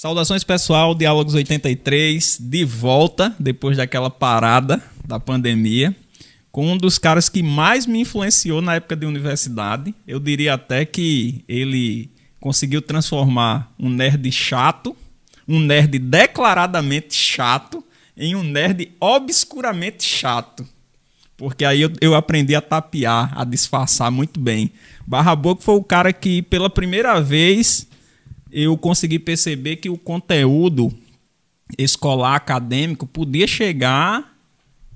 Saudações pessoal, Diálogos 83, de volta depois daquela parada da pandemia, com um dos caras que mais me influenciou na época de universidade. Eu diria até que ele conseguiu transformar um nerd chato, um nerd declaradamente chato, em um nerd obscuramente chato. Porque aí eu, eu aprendi a tapear, a disfarçar muito bem. Barra Boca foi o cara que, pela primeira vez, eu consegui perceber que o conteúdo escolar acadêmico podia chegar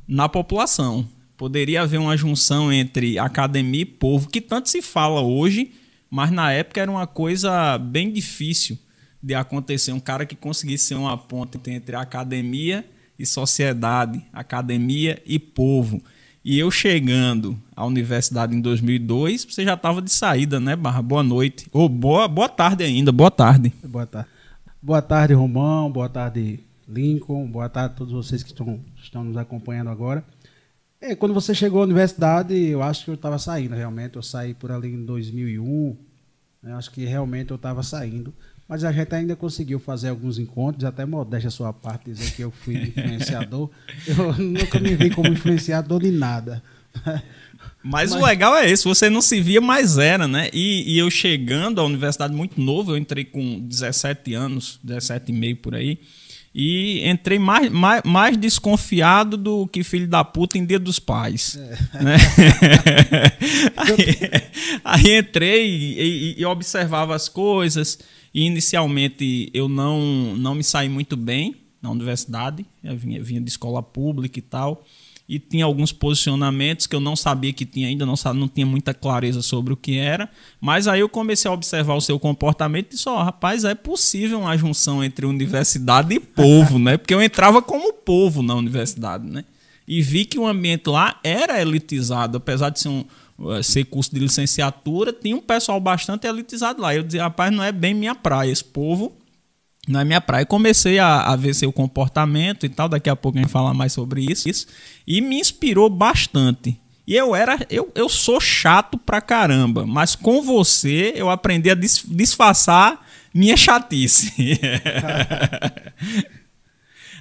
na população. Poderia haver uma junção entre academia e povo, que tanto se fala hoje, mas na época era uma coisa bem difícil de acontecer. Um cara que conseguisse ser uma ponte entre academia e sociedade, academia e povo. E eu chegando à universidade em 2002, você já estava de saída, né, Barra? Boa noite. Ou boa, boa tarde ainda, boa tarde. Boa tarde. Boa tarde, Romão. Boa tarde, Lincoln. Boa tarde a todos vocês que estão, estão nos acompanhando agora. É, quando você chegou à universidade, eu acho que eu estava saindo, realmente. Eu saí por ali em 2001. Eu né, acho que realmente eu estava saindo. Mas a gente ainda conseguiu fazer alguns encontros, até modéstia a sua parte, dizer que eu fui influenciador. eu nunca me vi como influenciador de nada. Mas, Mas, o legal é esse, você não se via, mas era, né? E, e, eu chegando à universidade muito novo, eu entrei com 17 anos, 17 e meio por aí, e entrei mais, mais, mais desconfiado do que filho da puta em Dia dos Pais. É. Né? aí, aí, entrei e, e observava as coisas, e inicialmente eu não, não me saí muito bem na universidade, eu vinha, vinha de escola pública e tal, e tinha alguns posicionamentos que eu não sabia que tinha ainda, não, não tinha muita clareza sobre o que era, mas aí eu comecei a observar o seu comportamento e disse, oh, rapaz, é possível uma junção entre universidade e povo, né? Porque eu entrava como povo na universidade, né? E vi que o ambiente lá era elitizado, apesar de ser um, ser curso de licenciatura, tinha um pessoal bastante elitizado lá. Eu dizia, rapaz, não é bem minha praia, esse povo não é minha praia. comecei a, a ver seu comportamento e tal, daqui a pouco a gente falar mais sobre isso, isso, e me inspirou bastante. E eu era, eu, eu sou chato pra caramba, mas com você eu aprendi a dis, disfarçar minha chatice.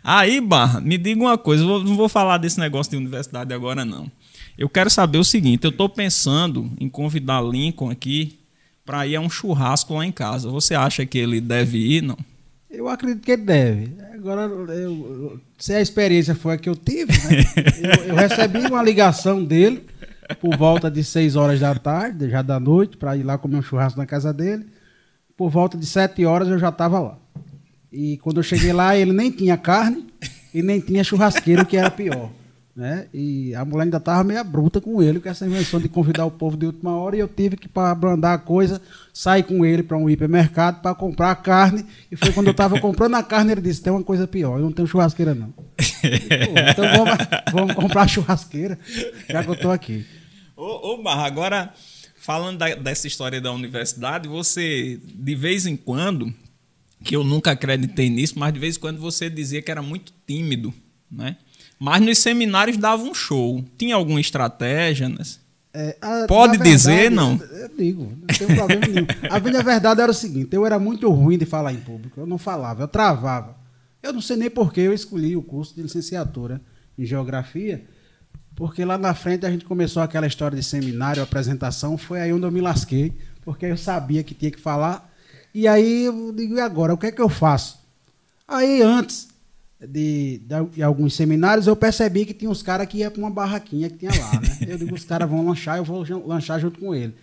Aí, Barra, me diga uma coisa, eu não vou falar desse negócio de universidade agora não. Eu quero saber o seguinte: eu estou pensando em convidar Lincoln aqui para ir a um churrasco lá em casa. Você acha que ele deve ir? Não? Eu acredito que ele deve. Agora, eu, se a experiência foi a que eu tive, né? eu, eu, recebi uma ligação dele por volta de 6 horas da tarde, já da noite, para ir lá comer um churrasco na casa dele. Por volta de 7 horas eu já estava lá. E quando eu cheguei lá, ele nem tinha carne e nem tinha churrasqueiro, que era pior. Né? E a mulher ainda estava meio bruta com ele, com essa invenção de convidar o povo de última hora, e eu tive que, para abrandar a coisa, sair com ele para um hipermercado para comprar carne. E foi quando eu estava comprando a carne, ele disse: tem uma coisa pior, eu não tenho churrasqueira, não. então vamos, vamos, comprar churrasqueira, já que eu estou aqui. Ô, ô Barra, agora, falando da, dessa história da universidade, você, de vez em quando, que eu nunca acreditei nisso, mas de vez em quando você dizia que era muito tímido, né? Mas nos seminários dava um show. Tinha alguma estratégia? Né? É, a, Pode verdade, dizer, não? Eu digo, não tem problema nenhum. A minha verdade era o seguinte: eu era muito ruim de falar em público. Eu não falava, eu travava. Eu não sei nem por que eu escolhi o curso de licenciatura em geografia, porque lá na frente a gente começou aquela história de seminário, apresentação. Foi aí onde eu me lasquei, porque eu sabia que tinha que falar. E aí eu digo: e agora? O que é que eu faço? Aí antes de, de, alguns seminários, eu percebi que tinha uns caras que iam para uma barraquinha que tinha lá, né? Eu digo, os caras vão lanchar, eu vou lanchar junto com ele.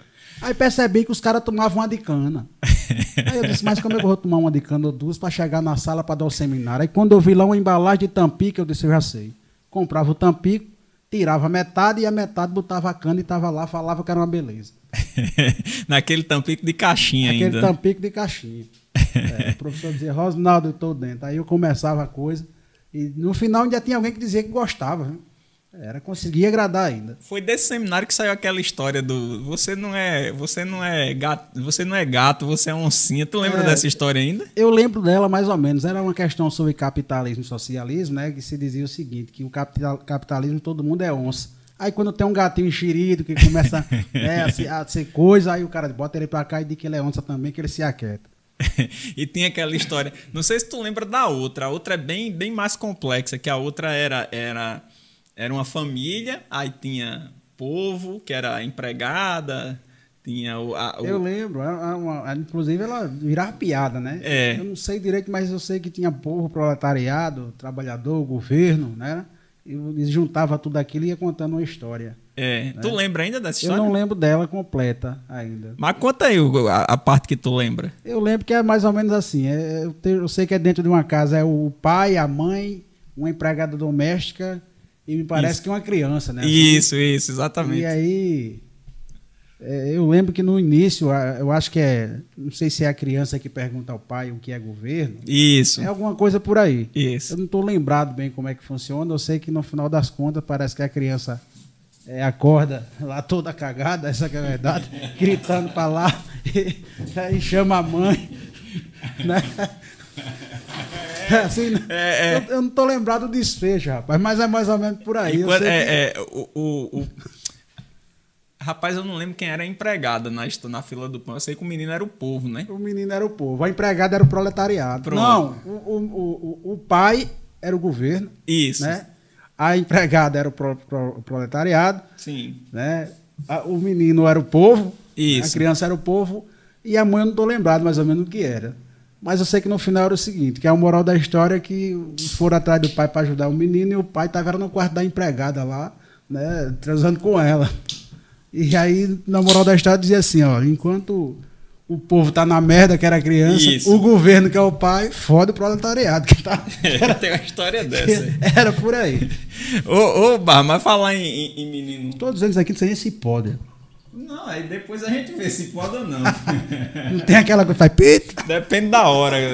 Aí percebi que os caras tomavam uma de cana. Aí eu disse, mas como é que eu vou tomar uma de cana ou duas para chegar na sala para dar o seminário? Aí quando eu vi lá uma embalagem de tampico, eu disse, eu já sei. Comprava o tampico, tirava metade e a metade botava a cana e estava lá, falava que era uma beleza. Naquele tampico de caixinha Naquele ainda. Naquele tampico de caixinha. É, o professor dizia, Rosnaldo, eu estou dentro. Aí eu começava a coisa. E no final ainda tinha alguém que dizia que gostava. Né? Era conseguir agradar ainda. Foi desse seminário que saiu aquela história do você não é, você não é gato, você não é gato, você é oncinha. Tu lembra é, dessa história ainda? Eu lembro dela mais ou menos. Era uma questão sobre capitalismo e socialismo, né, que se dizia o seguinte, que o capital, capitalismo todo mundo é onça. Aí quando tem um gatinho enxerido que começa né, a, ser, a, ser, coisa, aí o cara bota ele pra cá e diz que ele é onça também, que ele se aquieta. e tinha aquela história. Não sei se tu lembra da outra. A outra é bem, bem mais complexa, que a outra era, era, era uma família, aí tinha povo, que era empregada, tinha o. A, o... Eu lembro, a, a, inclusive ela virava piada, né? É. Eu não sei direito, mas eu sei que tinha povo, proletariado, trabalhador, governo, né? E juntava tudo aquilo e ia contando uma história. É. Né? Tu lembra ainda dessa história? Eu não lembro dela completa ainda. Mas conta aí a, a, parte que tu lembra. Eu lembro que é mais ou menos assim. É, eu, te, eu, sei que é dentro de uma casa, é o pai, a mãe, uma empregada doméstica e me parece isso. que uma criança, né? Assim, isso, isso, exatamente. E aí. É, eu lembro que no início, eu acho que é. Não sei se é a criança que pergunta ao pai o que é governo. Isso. É alguma coisa por aí. Isso. Eu não estou lembrado bem como é que funciona. Eu sei que no final das contas parece que a criança é, acorda lá toda cagada, essa que é a verdade, gritando para lá, e, aí chama a mãe. Né? É, assim, é, é. Eu, eu, não tô lembrado do desfecho, rapaz, mas é mais ou menos por aí. Quando, é, que... é, o, o, o, Rapaz, eu não lembro quem era a empregada na, na fila do pão. Eu sei que o menino era o povo, né? O menino era o povo. A empregada era o proletariado. Pronto. Não, o, o, o, o pai era o governo. Isso. Né? A empregada era o, pro, pro, proletariado. Sim. Né? A, o menino era o povo. Isso. A criança era o povo. E a mãe eu não estou lembrado mais ou menos o que era. Mas eu sei que no final era o seguinte, que é a moral da história é que foram atrás do pai para ajudar o menino e o pai estava no quarto da empregada lá, né, transando com ela. E aí, na moral da história, dizia assim, ó, enquanto o povo tá na merda, que era criança, Isso. o governo, que é o pai, foda o proletariado. Que tá, era, Tem uma história dessa. Era por aí. ô, ô, Bar, mas falar em, em, em, menino. Todos eles aqui não sei se pode. Não, aí depois a gente vê se pode ou não. não tem aquela que faz pito? Depende da hora.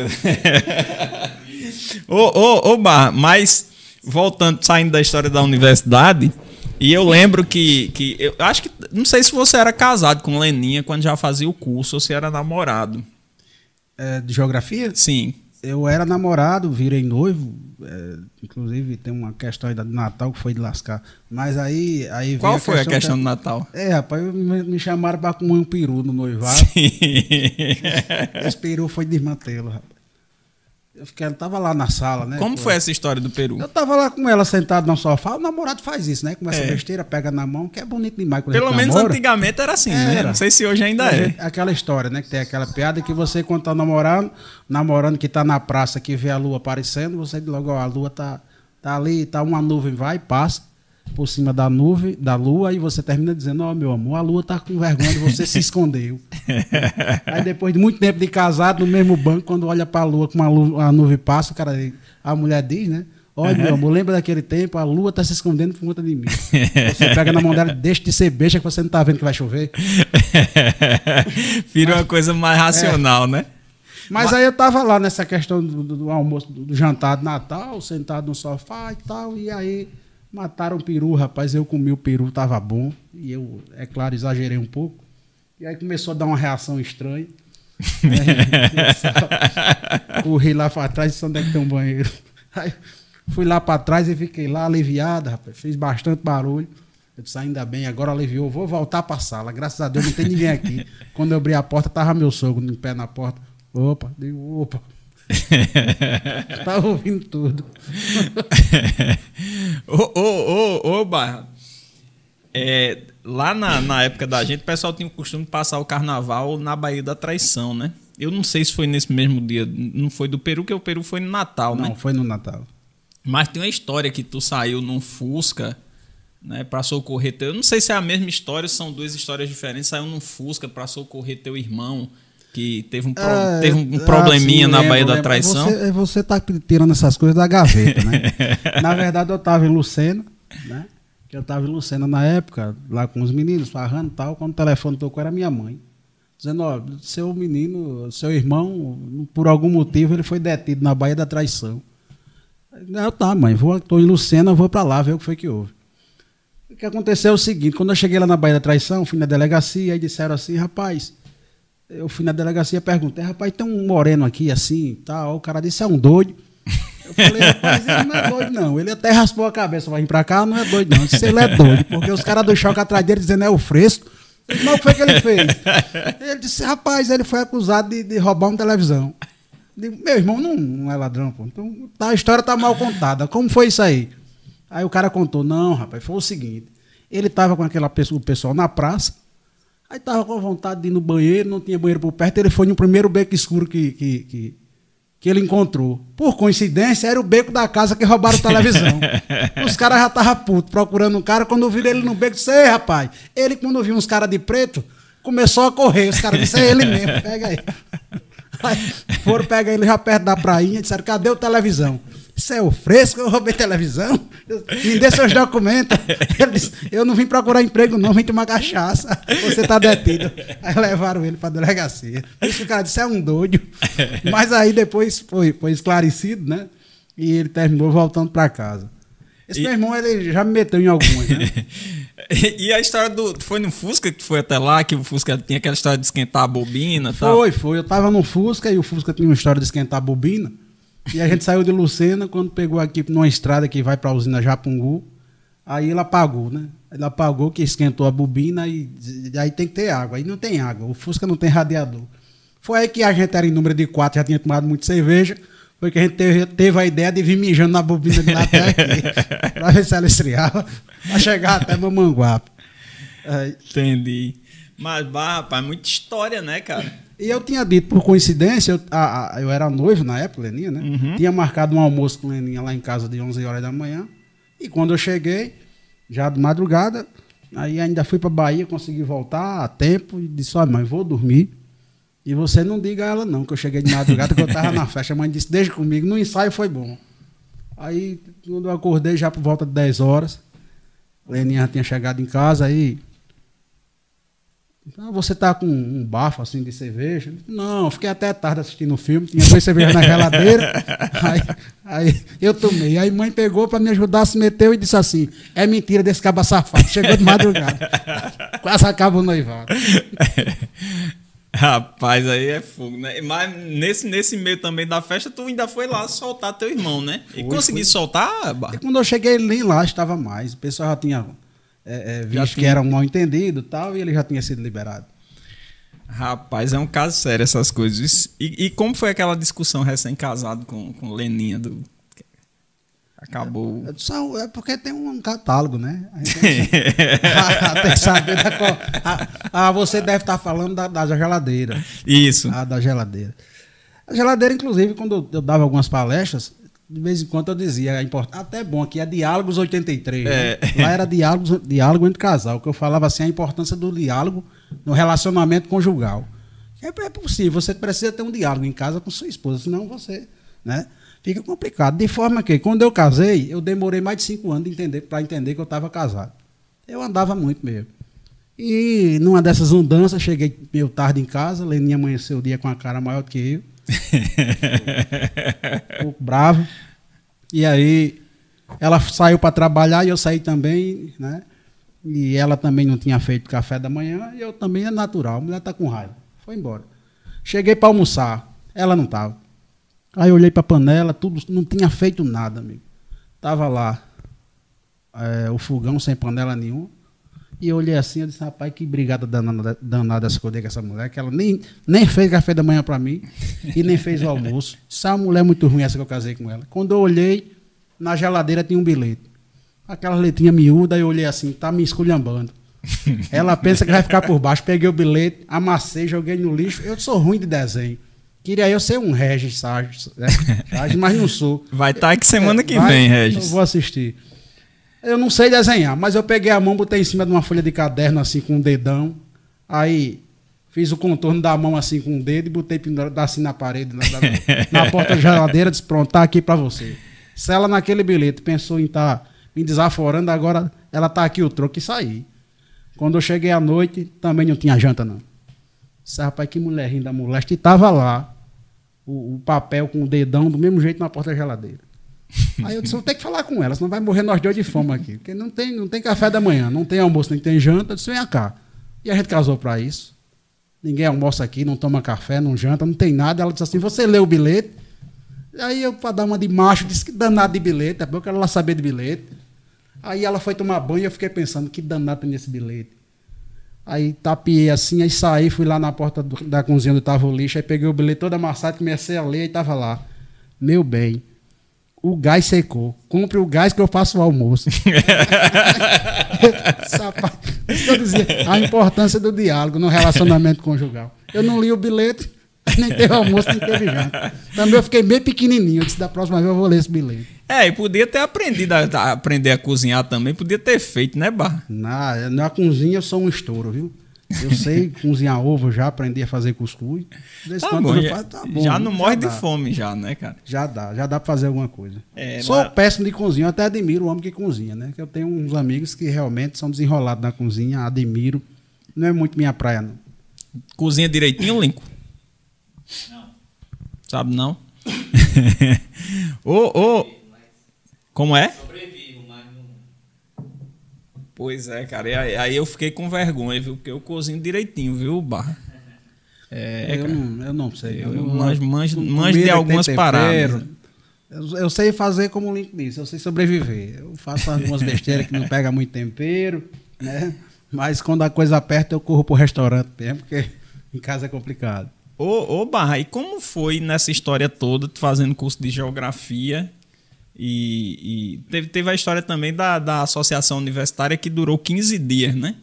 ô, ô, ô, Bar, mas voltando, saindo da história da universidade. E eu lembro que, que eu acho que não sei se você era casado com Leninha quando já fazia o curso ou se era namorado. É, de geografia? Sim. Eu era namorado, virei noivo. É, inclusive tem uma questão aí do Natal que foi de lascar. Mas aí. aí Qual a foi questão a questão da... do Natal? É, rapaz, me, me chamaram para comer um peru no noivado. Sim. Esse peru foi desmantelo, rapaz. Eu fiquei, ela tava lá na sala, né? Como foi essa história do Peru? Eu tava lá com ela sentado no sofá. O namorado faz isso, né? Começa é. besteira, pega na mão, que é bonito demais. Pelo menos namora. antigamente era assim, né? era. Não sei se hoje ainda é. é. Aquela história, né? Que tem aquela piada que você, quando tá namorando, namorando que tá na praça, que vê a lua aparecendo, você diz logo, ó, a lua tá, tá ali, tá uma nuvem, vai, passa por cima da nuvem, da lua, e você termina dizendo, ó, oh, meu amor, a lua tá com vergonha de você se escondeu. Aí depois de muito tempo de casado, no mesmo banco, quando olha pra lua, com a, lua, a nuvem passa, o cara, a mulher diz, né? Olha, uhum. meu amor, lembra daquele tempo? A lua tá se escondendo por conta de mim. Você pega na mão dela, deixa de ser beixa que você não tá vendo que vai chover. Vira uma coisa mais racional, é. né? Mas, Mas, aí eu tava lá nessa questão do, do, do almoço, do, do jantar de Natal, sentado no sofá e tal, e aí Mataram o peru, rapaz. Eu comi o peru, tava bom. E eu, é claro, exagerei um pouco. E aí começou a dar uma reação estranha. Corri lá para trás, disse onde é que tem um banheiro. Aí fui lá para trás e fiquei lá aliviado, rapaz. Fez bastante barulho. Eu disse, ainda bem, agora aliviou. Vou voltar para a sala. Graças a Deus não tem ninguém aqui. Quando eu abri a porta, tava meu sogro em pé na porta. Opa, digo, opa. tá ouvindo tudo. ô, ô, ô, ô, Barra. É, lá na, na época da gente, o pessoal tinha o costume de passar o carnaval na Baía da Traição, né? Eu não sei se foi nesse mesmo dia. Não foi do Peru, que o Peru foi no Natal, não, né? Não, foi no Natal. Mas tem uma história que tu saiu num Fusca, né, para socorrer teu. Eu não sei se é a mesma história, são duas histórias diferentes. Saiu num Fusca para socorrer teu irmão que teve um, pro, é, teve um probleminha assim, na lembro, Baía da Traição. Você, você tá tirando essas coisas da gaveta, né? na verdade, eu estava em Lucena, né? Que eu estava em Lucena na época, lá com os meninos, farrando e tal. Quando o telefone tocou, era minha mãe. Dizendo, ó, seu menino, seu irmão, por algum motivo, ele foi detido na Baía da Traição. Eu, tá, mãe, vou, tô em Lucena, vou para lá ver o que foi que houve. O que aconteceu é o seguinte, quando eu cheguei lá na Baía da Traição, fui na delegacia, aí disseram assim, rapaz, eu fui na delegacia e perguntei, rapaz, tem um moreno aqui assim tal. O cara disse, é um doido. Eu falei, rapaz, ele não é doido, não. Ele até raspou a cabeça, vai vir pra cá, não é doido, não. Eu disse, ele é doido, porque os caras do choque atrás dele dizendo é o fresco. Mas o que foi que ele fez? Ele disse, rapaz, ele foi acusado de, de roubar uma televisão. Digo, meu irmão não, não é ladrão, pô. Então tá, a história tá mal contada. Como foi isso aí? Aí o cara contou, não, rapaz, foi o seguinte. Ele tava com aquela pessoa, o pessoal na praça, aí tava com vontade de ir no banheiro, não tinha banheiro por perto, ele foi no primeiro beco escuro que, que, que, que ele encontrou. Por coincidência, era o beco da casa que roubaram a televisão. os caras já estavam putos procurando um cara, quando viram ele no beco, disse, ei, rapaz, ele quando viu uns caras de preto, começou a correr. Os caras disseram, é ele mesmo, pega aí. Aí foram pegar ele já perto da prainha, disseram, cadê o televisão? Isso é o fresco, eu roubei televisão. Me dê seus documentos. Ele disse, eu não vim procurar emprego, não, vim tomar cachaça. Você está detido. Aí levaram ele para a delegacia. Isso o cara disse, é um doido. Mas aí depois foi, foi esclarecido, né? E ele terminou voltando para casa. Esse e... meu irmão, ele já me meteu em algumas, né? e a história do. Foi no Fusca que foi até lá, que o Fusca tinha aquela história de esquentar a bobina Foi, tal. foi. Eu tava no Fusca e o Fusca tinha uma história de esquentar a bobina. E a gente saiu de Lucena quando pegou aqui numa estrada que vai para a usina Japungu. Aí ele apagou, né? Ele apagou que esquentou a bobina e, e aí tem que ter água. Aí não tem água. O Fusca não tem radiador. Foi aí que a gente era em número de quatro, já tinha tomado muita cerveja. Foi que a gente teve, teve a ideia de vir mijando na bobina de lá até aqui. para ver se ela esfriava. Para chegar até Mamanguape. Aí. Entendi. Mas, bah, rapaz, muita história, né, cara? E eu tinha dito, por coincidência, eu, a, a, eu era noivo na época, Leninha, né? Uhum. Tinha marcado um almoço com Leninha lá em casa de 11 horas da manhã. E quando eu cheguei, já de madrugada, aí ainda fui para Bahia, consegui voltar a tempo e disse: Olha, mãe, vou dormir. E você não diga a ela, não, que eu cheguei de madrugada, que eu estava na festa. A mãe disse: Deixa comigo, no ensaio foi bom. Aí, quando eu acordei, já por volta de 10 horas, Leninha já tinha chegado em casa, aí ah, você tá com um bafo assim de cerveja? Não, fiquei até tarde assistindo o filme, tinha duas cervejas na geladeira. aí, aí eu tomei. Aí mãe pegou para me ajudar, se meteu e disse assim: é mentira desse caba safado. Chegou de madrugada. Quase acaba o noivado. Rapaz, aí é fogo, né? Mas nesse, nesse meio também da festa, tu ainda foi lá soltar teu irmão, né? E consegui soltar? E quando eu cheguei, nem lá estava mais. O pessoal já tinha é, é, visto que era um mal entendido tal, e ele já tinha sido liberado. Rapaz, é um caso sério essas coisas. E, e como foi aquela discussão recém-casado com, com Leninha do. Acabou. É, só, é porque tem um catálogo, né? A gente tem, tem que saber da, ah, você deve estar falando da, da geladeira. Isso. Ah, da geladeira. A geladeira, inclusive, quando eu dava algumas palestras, de vez em quando eu dizia, é até bom, aqui é Diálogos 83. Né? É. Né? Lá era diálogos, diálogo entre casal, que eu falava assim, a importância do diálogo no relacionamento conjugal. É, é possível, você precisa ter um diálogo em casa com sua esposa, senão você, né? Fica complicado. De forma que, quando eu casei, eu demorei mais de cinco anos entender, para entender que eu estava casado. Eu andava muito mesmo. E numa dessas andanças, cheguei meio tarde em casa, Leninha amanheceu o dia com a cara maior do que eu um pouco bravo. E aí ela saiu para trabalhar e eu saí também, né? E ela também não tinha feito café da manhã e eu também é natural. A mulher tá com raiva. Foi embora. Cheguei para almoçar, ela não tava. Aí eu olhei para a panela, tudo não tinha feito nada, amigo. Tava lá é, o fogão sem panela nenhuma. E eu olhei assim, eu disse, rapaz, que brigada danada, danada essa com essa mulher, que ela nem, nem fez café da manhã para mim e nem fez o almoço. Essa é uma mulher muito ruim essa que eu casei com ela. Quando eu olhei, na geladeira tinha um bilhete. Aquela letrinha miúda, eu olhei assim, tá me esculhambando. Ela pensa que vai ficar por baixo. Peguei o bilhete, amassei, joguei no lixo. Eu sou ruim de desenho. Queria eu ser um Regis Sarges, né? mas não sou. Vai estar tá aqui semana que vai, vem, Regis. Eu vou assistir. Eu não sei desenhar, mas eu peguei a mão, botei em cima de uma folha de caderno, assim, com um dedão. Aí fiz o contorno da mão, assim, com o um dedo e botei pendurado assim na parede, na, na, na porta da geladeira, disse, pronto, tá aqui para você. Se ela naquele bilhete pensou em estar tá me desaforando, agora ela tá aqui o troco e saí. Quando eu cheguei à noite, também não tinha janta, não. Disse, rapaz, que mulher da moleste. E tava lá o, o papel com o dedão do mesmo jeito na porta da geladeira. Aí eu disse, vou ter que falar com ela, senão vai morrer nós dois de fome aqui. Porque não tem, não tem café da manhã, não tem almoço, nem tem janta. Eu disse, vem cá. E a gente casou para isso. Ninguém almoça aqui, não toma café, não janta, não tem nada. Ela disse assim, você leu o bilhete? Aí eu, para dar uma de macho, disse que danado de bilhete, é eu quero ela saber de bilhete. Aí ela foi tomar banho e eu fiquei pensando, que danado tem nesse bilhete. Aí tapiei assim, aí saí, fui lá na porta do- da cozinha onde tava o lixo, aí peguei o bilhete todo amassado, comecei a ler e tava lá. Meu bem, o gás secou. Compre o gás que eu faço o almoço. Isso que eu dizia, a importância do diálogo no relacionamento conjugal. Eu não li o bilhete, nem teve almoço, nem teve janta. Também eu fiquei bem pequenininho. Eu disse, da próxima vez eu vou ler esse bilhete. É, e podia ter aprendido a, a aprender a cozinhar também, podia ter feito, né, Barra? Na, na cozinha eu sou um estouro, viu? Eu sei cozinhar ovo, já aprendi a fazer cuscuz. Desse Tá quando bom, eu já, faço, tá bom, já não morre de dá. fome já, né, cara? Já dá, já dá pra fazer alguma coisa. É, Sou mas- péssimo de cozinha, eu até admiro o homem que cozinha, né? Que eu tenho uns amigos que realmente são desenrolados na cozinha, admiro. Não é muito minha praia, não. Cozinha direitinho, Lincoln? Não. Sabe não? ô, ô. Como é? Sobrevivo, mas não. Pois é, cara. E aí, aí eu fiquei com vergonha, viu? Porque eu cozinho direitinho, viu, Barra? É, eu, cara. não, eu não sei. Eu não- manjo- manjo- de algumas paradas. Eu, eu sei fazer como o Link disse, eu sei sobreviver. Eu faço algumas besteiras que não pega muito tempero, né? Mas quando a coisa aperta, eu corro pro restaurante mesmo, porque em casa é complicado. Ô, ô, Barra, e como foi nessa história toda, fazendo curso de geografia? E, e teve, teve a história também da, da associação universitária que durou 15 dias, né?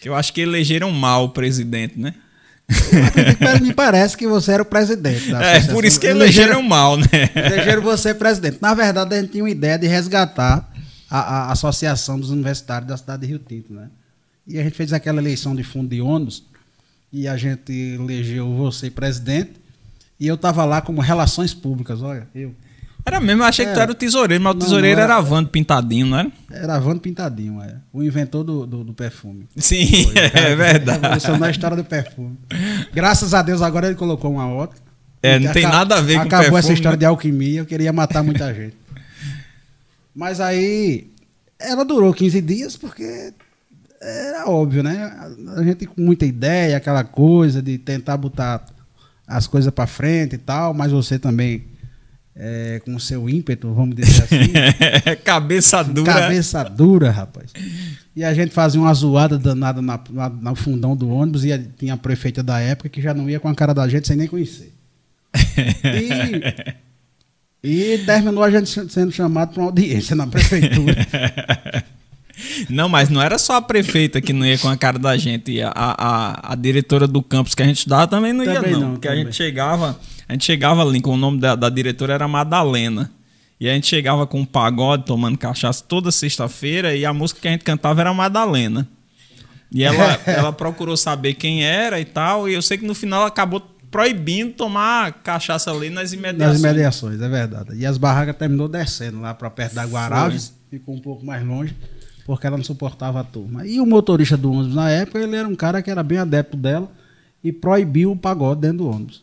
Que eu acho que elegeram mal o presidente, né? Me parece que você era o presidente da É, associação. por isso que elegeram mal, né? Elegeram você presidente. Na verdade, a gente tinha uma ideia de resgatar a, a Associação dos Universitários da cidade de Rio Tinto, né? E a gente fez aquela eleição de fundo de ônibus e a gente elegeu você presidente e eu estava lá como relações públicas, olha, eu. Era mesmo, eu achei que tu É. era o tesoureiro, mas o Não, tesoureiro não era. era Vando Pintadinho, não era? Era Vando Pintadinho, é, o inventor do, do, do perfume. Sim, é verdade. Revolucionou a história do perfume. Graças a Deus agora ele colocou uma outra. É, não tem nada a ver com Acabou essa perfume, história né? de alquimia, eu queria matar muita gente. Mas aí ela durou 15 dias porque era óbvio, né? A gente com muita ideia, aquela coisa de tentar botar as coisas para frente e tal, mas você também é, com o seu ímpeto, vamos dizer assim, Cabeça dura. cabeça dura, rapaz. E a gente fazia uma zoada danada na, na- no fundão do ônibus e a- tinha a prefeita da época que já não ia com a cara da gente sem nem conhecer. E, e terminou a gente sendo chamado para uma audiência na prefeitura. Não, mas não era só a prefeita que não ia com a cara da gente. A, a, a diretora do campus que a gente estudava também não ia, Também não. não, porque a também. gente chegava, a gente chegava ali com o nome da, da diretora era Madalena. E a gente chegava com um pagode, tomando cachaça toda sexta-feira, e a música que a gente cantava era Madalena. E ela, ela procurou saber quem era e tal, e eu sei que no final ela acabou proibindo tomar cachaça ali nas nas imediações. imediações, é verdade. E as barracas terminou descendo lá para perto da Guaraves, ficou um pouco mais longe, porque ela não suportava a turma. E o motorista do ônibus na época, ele era um cara que era bem adepto dela e proibiu o pagode dentro do ônibus.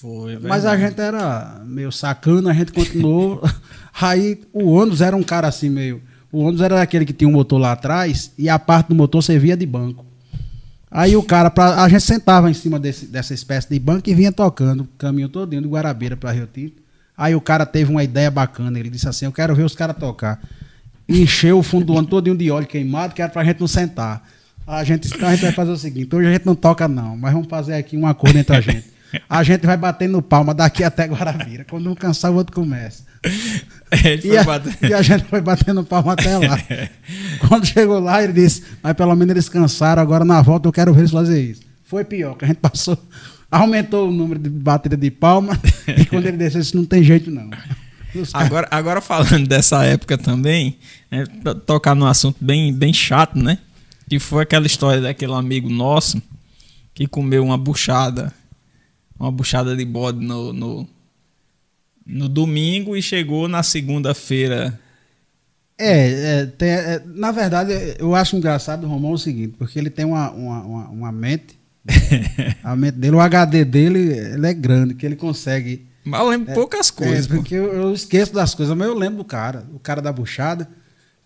Foi, Mas a gente era meio sacana, a gente continuou. Aí o ônibus era um cara assim meio. O ônibus era aquele que tinha um motor lá atrás e a parte do motor servia de banco. Aí o cara, pra, a gente sentava em cima desse- dessa espécie de banco e vinha tocando o caminho todinho do Guarabira para Rio Tinto. Aí o cara teve uma ideia bacana, ele disse assim: Eu quero ver os caras tocar. E encheu o fundo do ônibus todinho de óleo queimado, que era pra gente não sentar. A gente Então a gente vai fazer o seguinte: hoje a gente não toca, não, mas vamos fazer aqui um acordo entre a gente. A gente vai batendo palma daqui até Guarabira. Quando um cansar, o outro começa. E a, e a gente foi batendo palma até lá. Quando chegou lá, ele disse: Mas pelo menos eles cansaram, agora na volta eu quero ver eles fazer isso. Foi pior, que a gente passou, aumentou o número de batida de palma, e quando ele desceu, disse: Não tem jeito não. Agora, agora falando dessa época também, é, to- tocar num assunto bem, bem chato, né? Que foi aquela história daquele amigo nosso que comeu uma buchada, uma buchada de bode no, no, no domingo e chegou na segunda-feira. É, é, tem- é, na verdade, eu acho engraçado o Romão o seguinte, porque ele tem uma, uma, uma, uma mente, a mente dele, o HD dele ele é grande, que ele consegue. Mas eu lembro poucas coisas. É, porque eu, eu esqueço das coisas, mas eu lembro do cara, o cara da buchada,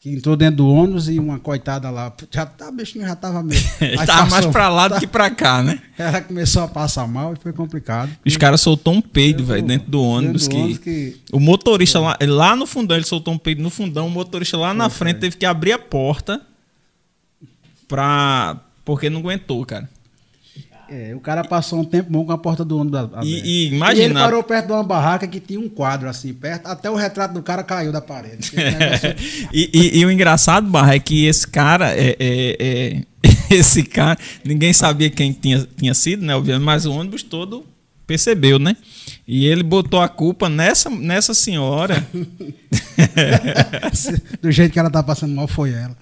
que entrou dentro do ônibus e uma coitada lá, já tá, o bichinho já tava meio. Ele aí tava mais pra lá do que pra cá, né? Ela começou a passar mal e foi complicado. Os caras soltou um peido, velho, dentro do ônibus. dentro do que, ônibus que- O motorista lá, lá no fundão, ele soltou um peido no fundão. O motorista lá na frente teve que abrir a porta pra, porque não aguentou, cara. É, o cara passou um tempo bom com a porta do ônibus aberta. E, e E ele imagina, parou perto de uma barraca que tinha um quadro assim perto, até o retrato do cara caiu da parede. Negócio- e, e- e o engraçado, Barra, é que esse cara, é, é- é- esse cara, ninguém sabia quem tinha, tinha sido, né? Obviamente, mas o ônibus todo percebeu, né? E ele botou a culpa nessa, nessa senhora. do jeito que ela tá passando mal foi ela.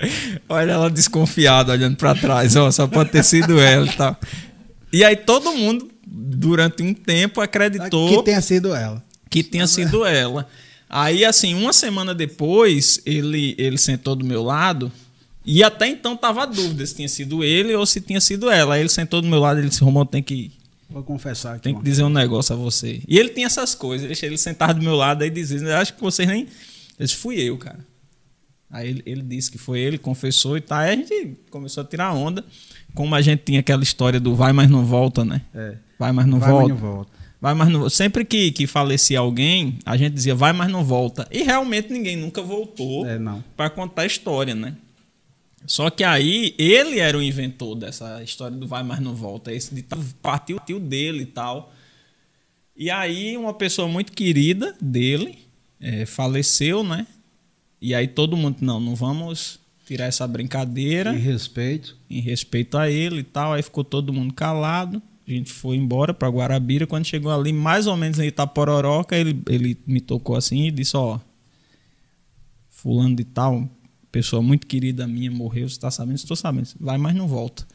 Olha ela desconfiada, olhando pra trás, ó, só pode ter sido ela e tal. E aí todo mundo, durante um tempo, acreditou Que tenha sido ela. que tinha sido ela. Aí, assim, uma semana depois, ele, ele sentou do meu lado e até então tava a dúvida se tinha sido ele ou se tinha sido ela. Aí ele sentou do meu lado e ele disse, Romão, tem que, Vou confessar aqui. tem que dizer um negócio a você. E ele tinha essas coisas. Ele, ele sentava do meu lado e dizia, "Eu acho que vocês nem... Eu disse, fui eu, cara. Aí ele, ele disse que foi ele, confessou e tal. Aí a gente começou a tirar onda. Como a gente tinha aquela história do vai, mas não volta, né? É. Vai, mas não Vai, mas volta. não volta. Vai, mas não. Sempre que, que falecia alguém, a gente dizia vai, mas não volta. E realmente ninguém nunca voltou É, para contar a história, né? Só que aí ele era o inventor dessa história do vai, mas não volta. Esse de partiu partiu dele e tal. E aí uma pessoa muito querida dele eh, faleceu, né? E aí todo mundo, não, não vamos tirar essa brincadeira Em respeito. em respeito a ele e tal. Aí ficou todo mundo calado. A gente foi embora para Guarabira. Quando chegou ali, mais ou menos em Itapororoca, ele, ele me tocou assim e disse: Ó, Fulano de tal, pessoa muito querida minha, morreu. Você tá sabendo? Estou sabendo. Vai, mas não volta.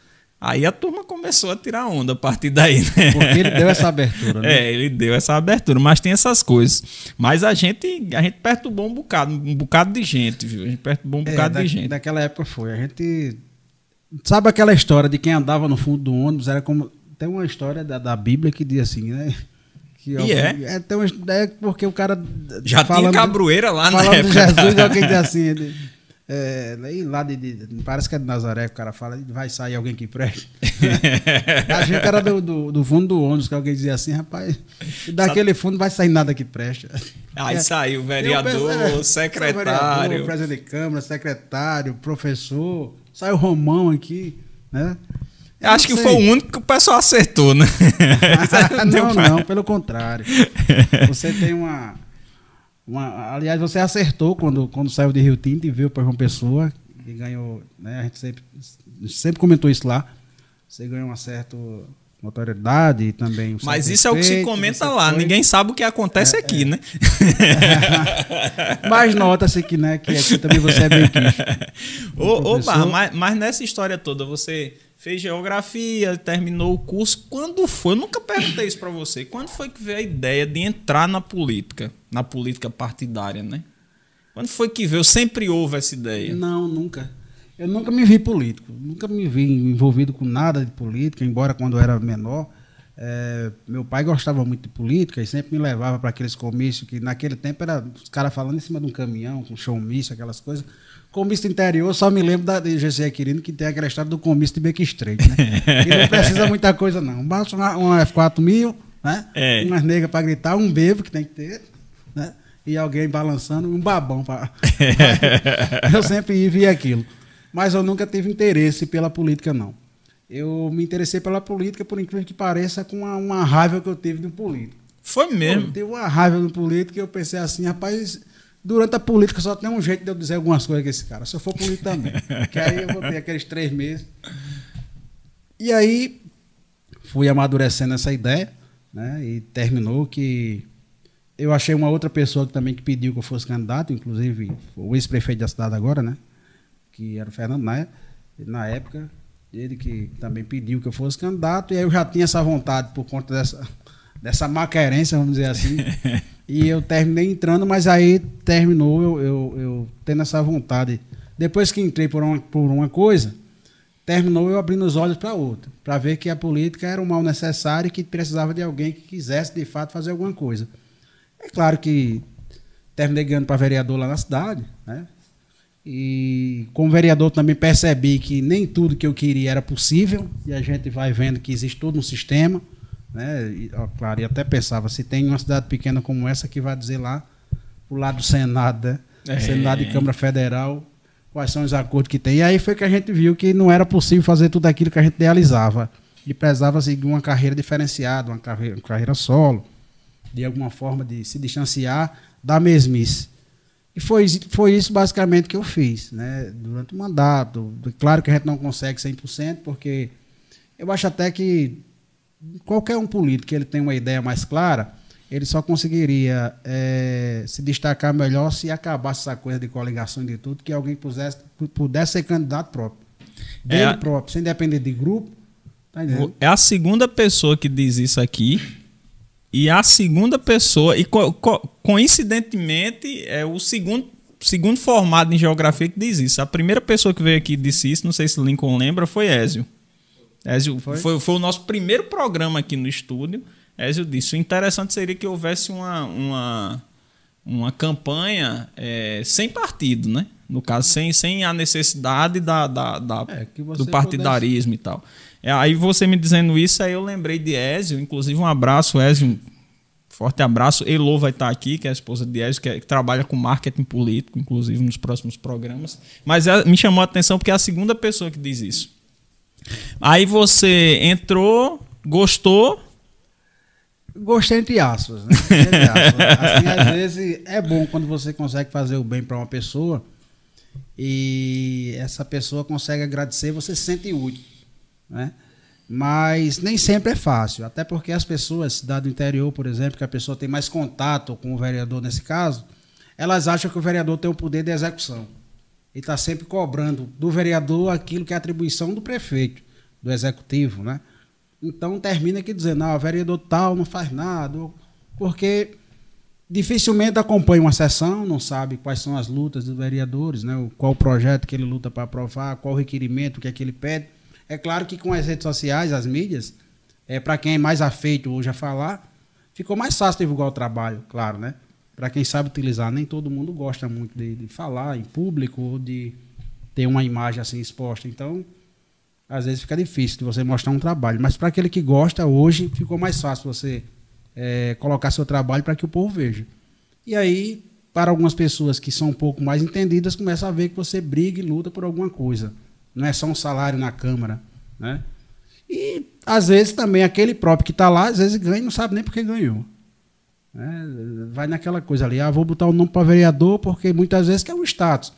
Aí a turma começou a tirar onda a partir daí, né? Porque ele deu essa abertura, né? É, ele deu essa abertura, mas tem essas coisas. Mas a gente, a gente perturbou um bocado, um bocado de gente, viu? A gente perturbou um É, bocado da- de gente. Daquela época foi. A gente. Sabe aquela história de quem andava no fundo do ônibus? Era como. Tem uma história da, da Bíblia que diz assim, né? Que E é? é tem uma, é porque o cara. Já tinha falando- cabroeira lá na Falando de época. Jesus, alguém diz assim. Ele, é, lá de, de- Parece que é de Nazaré que o cara fala, vai sair alguém que preste. a gente era do, do, do fundo do ônibus, que alguém dizia assim, rapaz, daquele fundo vai sair nada que preste. Aí É. saiu vereador, é, secretário. vereador, presidente de Câmara, secretário, professor. Saiu Romão aqui, né? Eu Acho que foi o único que o pessoal acertou, né? Não, não, pelo contrário. Você tem uma, uma. Aliás, você acertou quando, quando saiu de Rio Tinto e veio para João Pessoa e ganhou. Né, a gente sempre, sempre comentou isso lá. Você ganhou uma certa notoriedade e também. um Mas certo isso é o que se respeito, comenta lá. foi- Ninguém sabe o que acontece aqui, né? Mas nota-se que, né, que aqui também você é bem quisto. Ô, ô mas, mas nessa história toda, você fez geografia, terminou o curso. Quando foi? Eu nunca perguntei isso pra você. Quando foi que veio a ideia de entrar na política? Na política partidária, né? Quando foi que veio? Sempre houve essa ideia. Não, nunca. Eu nunca me vi político. Nunca me vi envolvido com nada de política, embora quando eu era menor. eh, meu pai gostava muito de política e sempre me levava para aqueles comícios que naquele tempo era os caras falando em cima de um caminhão, com showmício, aquelas coisas. Comício interior, só me lembro da de GC Quirino que tem aquela história do comício de Beco Estreito, né? e não precisa muita coisa, não. Basta uma, uma F4 mil, né? É. Umas negras para gritar, um bebo que tem que ter, né? E alguém balançando, um babão para. eu sempre ia via aquilo. Mas eu nunca tive interesse pela política, não. Eu me interessei pela política, por incrível que pareça, com uma, uma raiva que eu tive de um político. Foi Eu mesmo. tive uma raiva de um político e eu pensei assim, rapaz, durante a política só tem um jeito de eu dizer algumas coisas com esse cara. Se eu for político também. que aí eu vou ter aqueles três meses. E aí fui amadurecendo essa ideia, né? E terminou que eu achei uma outra pessoa que também que pediu que eu fosse candidato, inclusive o ex-prefeito da cidade agora, né? Que era o Fernando Naia, na época, ele que também pediu que eu fosse candidato, e aí eu já tinha essa vontade por conta dessa, dessa maquerência, vamos dizer assim. e eu terminei entrando, mas aí terminou eu, eu, eu tendo essa vontade. Depois que entrei por uma, por uma coisa, terminou eu abrindo os olhos para outra, para ver que a política era um mal necessário e que precisava de alguém que quisesse de fato fazer alguma coisa. É claro que terminei ganhando para vereador lá na cidade, né? E como vereador também percebi que nem tudo que eu queria era possível, e a gente vai vendo que existe todo um sistema, né? E, ó, claro, e até pensava, se tem uma cidade pequena como essa que vai dizer lá, pro lado do Senado, né? É. Senado e Câmara Federal, quais são os acordos que tem. E aí foi que a gente viu que não era possível fazer tudo aquilo que a gente idealizava. E precisava seguir uma carreira diferenciada, uma carreira, uma carreira solo, de alguma forma de se distanciar da mesmice. E foi, foi isso basicamente que eu fiz, né? Durante o mandato. Claro que a gente não consegue 100%, porque eu acho até que qualquer um político que ele tem uma ideia mais clara, ele só conseguiria é, se destacar melhor se acabasse essa coisa de coligação e de tudo, que alguém pudesse, pudesse ser candidato próprio. Dele é, próprio, sem depender de grupo. Tá é a segunda pessoa que diz isso aqui. E a segunda pessoa, e co co coincidentemente, é o segundo, segundo formado em geografia que diz isso. A primeira pessoa que veio aqui e disse isso, não sei se Lincoln lembra, foi Ézio. Ézio foi? Foi, foi o nosso primeiro programa aqui no estúdio. Ézio disse: o interessante seria que houvesse uma, uma, uma campanha é, sem partido, né? No caso, sem, sem a necessidade da, da, da é, do partidarismo pudesse... e tal. É, aí você me dizendo isso, aí eu lembrei de Ézio, inclusive um abraço, Ézio, forte abraço. Elô vai estar aqui, que é a esposa de Ézio, que, é, que trabalha com marketing político, inclusive nos próximos programas. Mas é, me chamou a atenção porque é a segunda pessoa que diz isso. Aí você entrou, gostou. Gostei entre aspas, né? Entre aspas. Assim, às vezes é bom quando você consegue fazer o bem para uma pessoa e essa pessoa consegue agradecer, você se sente útil, né? Mas nem sempre é fácil, até porque as pessoas, cidade do interior, por exemplo, que a pessoa tem mais contato com o vereador nesse caso, elas acham que o vereador tem o poder de execução e está sempre cobrando do vereador aquilo que é atribuição do prefeito, do executivo, né? Então termina aqui dizendo, não, o vereador tal não faz nada, porque dificilmente acompanha uma sessão, não sabe quais são as lutas dos vereadores, né? qual projeto que ele luta para aprovar, qual requerimento que é que ele pede. É claro que com as redes sociais, as mídias, é, para quem é mais afeito hoje a falar, ficou mais fácil divulgar o trabalho, claro, né? Para quem sabe utilizar. Nem todo mundo gosta muito de, de, falar em público ou de ter uma imagem assim exposta. Então, às vezes fica difícil de você mostrar um trabalho. Mas para aquele que gosta, hoje ficou mais fácil você é, colocar seu trabalho para que o povo veja. E aí, para algumas pessoas que são um pouco mais entendidas, começa a ver que você briga e luta por alguma coisa. Não é só um salário na Câmara. Né? E, às vezes, também aquele próprio que está lá, às vezes ganha e não sabe nem por que ganhou. Né? Vai naquela coisa ali, ah, vou botar o nome para vereador porque muitas vezes quer um status.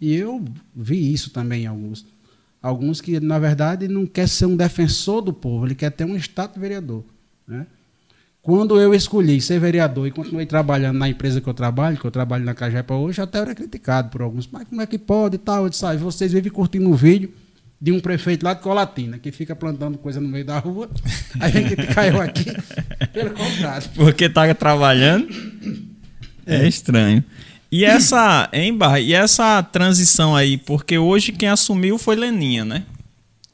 E eu vi isso também em alguns. Alguns que, na verdade, não quer ser um defensor do povo, ele quer ter um status vereador. Né? Quando eu escolhi ser vereador e continuei trabalhando na empresa que eu trabalho, que eu trabalho na Cajepa hoje, até era criticado por alguns. Mas como é que pode e tal? Eu disse, ah, vocês vivem curtindo o vídeo de um prefeito lá de Colatina, que fica plantando coisa no meio da rua. A gente caiu aqui, pelo contrário. Porque tá trabalhando. É, é estranho. E essa, hein, Barra? E essa transição aí, porque hoje quem assumiu foi Leninha, né?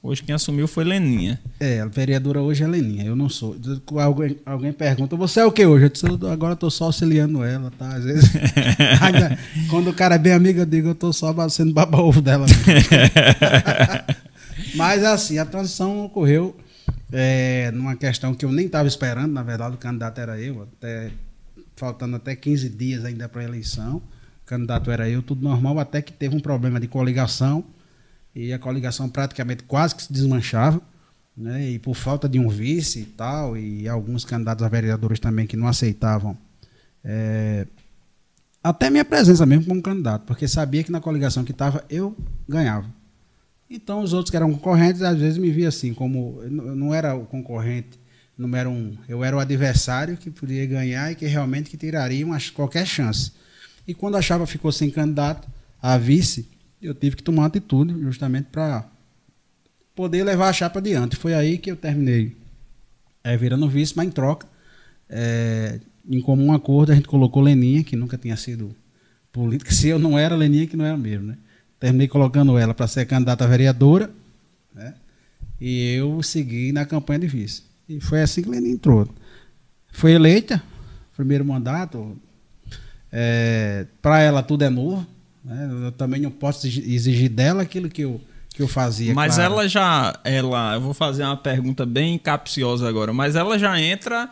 Hoje quem assumiu foi Leninha. É, a vereadora hoje é Leninha, eu não sou. Alguém, alguém pergunta, você é o que hoje? Eu disse, agora eu tô só auxiliando ela, tá? Às vezes, ainda, quando o cara é bem amigo, eu digo, eu tô só sendo baba-ovo dela. Mas assim, a transição ocorreu é, numa questão que eu nem estava esperando, na verdade o candidato era eu, até faltando até 15 dias ainda para a eleição. O candidato era eu, tudo normal, até que teve um problema de coligação e a coligação praticamente quase que se desmanchava, né? E por falta de um vice e tal, e alguns candidatos a vereadores também que não aceitavam é, até minha presença mesmo como candidato, porque sabia que na coligação que estava eu ganhava. Então os outros que eram concorrentes às vezes me via assim, como eu não era o concorrente número um, eu era o adversário que podia ganhar e que realmente que tiraria uma, qualquer chance. E quando achava ficou sem candidato a vice, eu tive que tomar atitude justamente para poder levar a chapa adiante. Foi aí que eu terminei é, virando vice, mas em troca, é, em comum acordo, a gente colocou Leninha, que nunca tinha sido política. Se eu não era Leninha, que não era mesmo, né? Terminei colocando ela para ser candidata a vereadora, né? E eu segui na campanha de vice. E foi assim que Leninha entrou. Foi eleita, primeiro mandato. É, para ela tudo é novo. Né? Eu também não posso exigir dela aquilo que eu, que eu fazia. Mas claro. ela já. Ela, eu vou fazer uma pergunta bem capciosa agora, mas ela já entra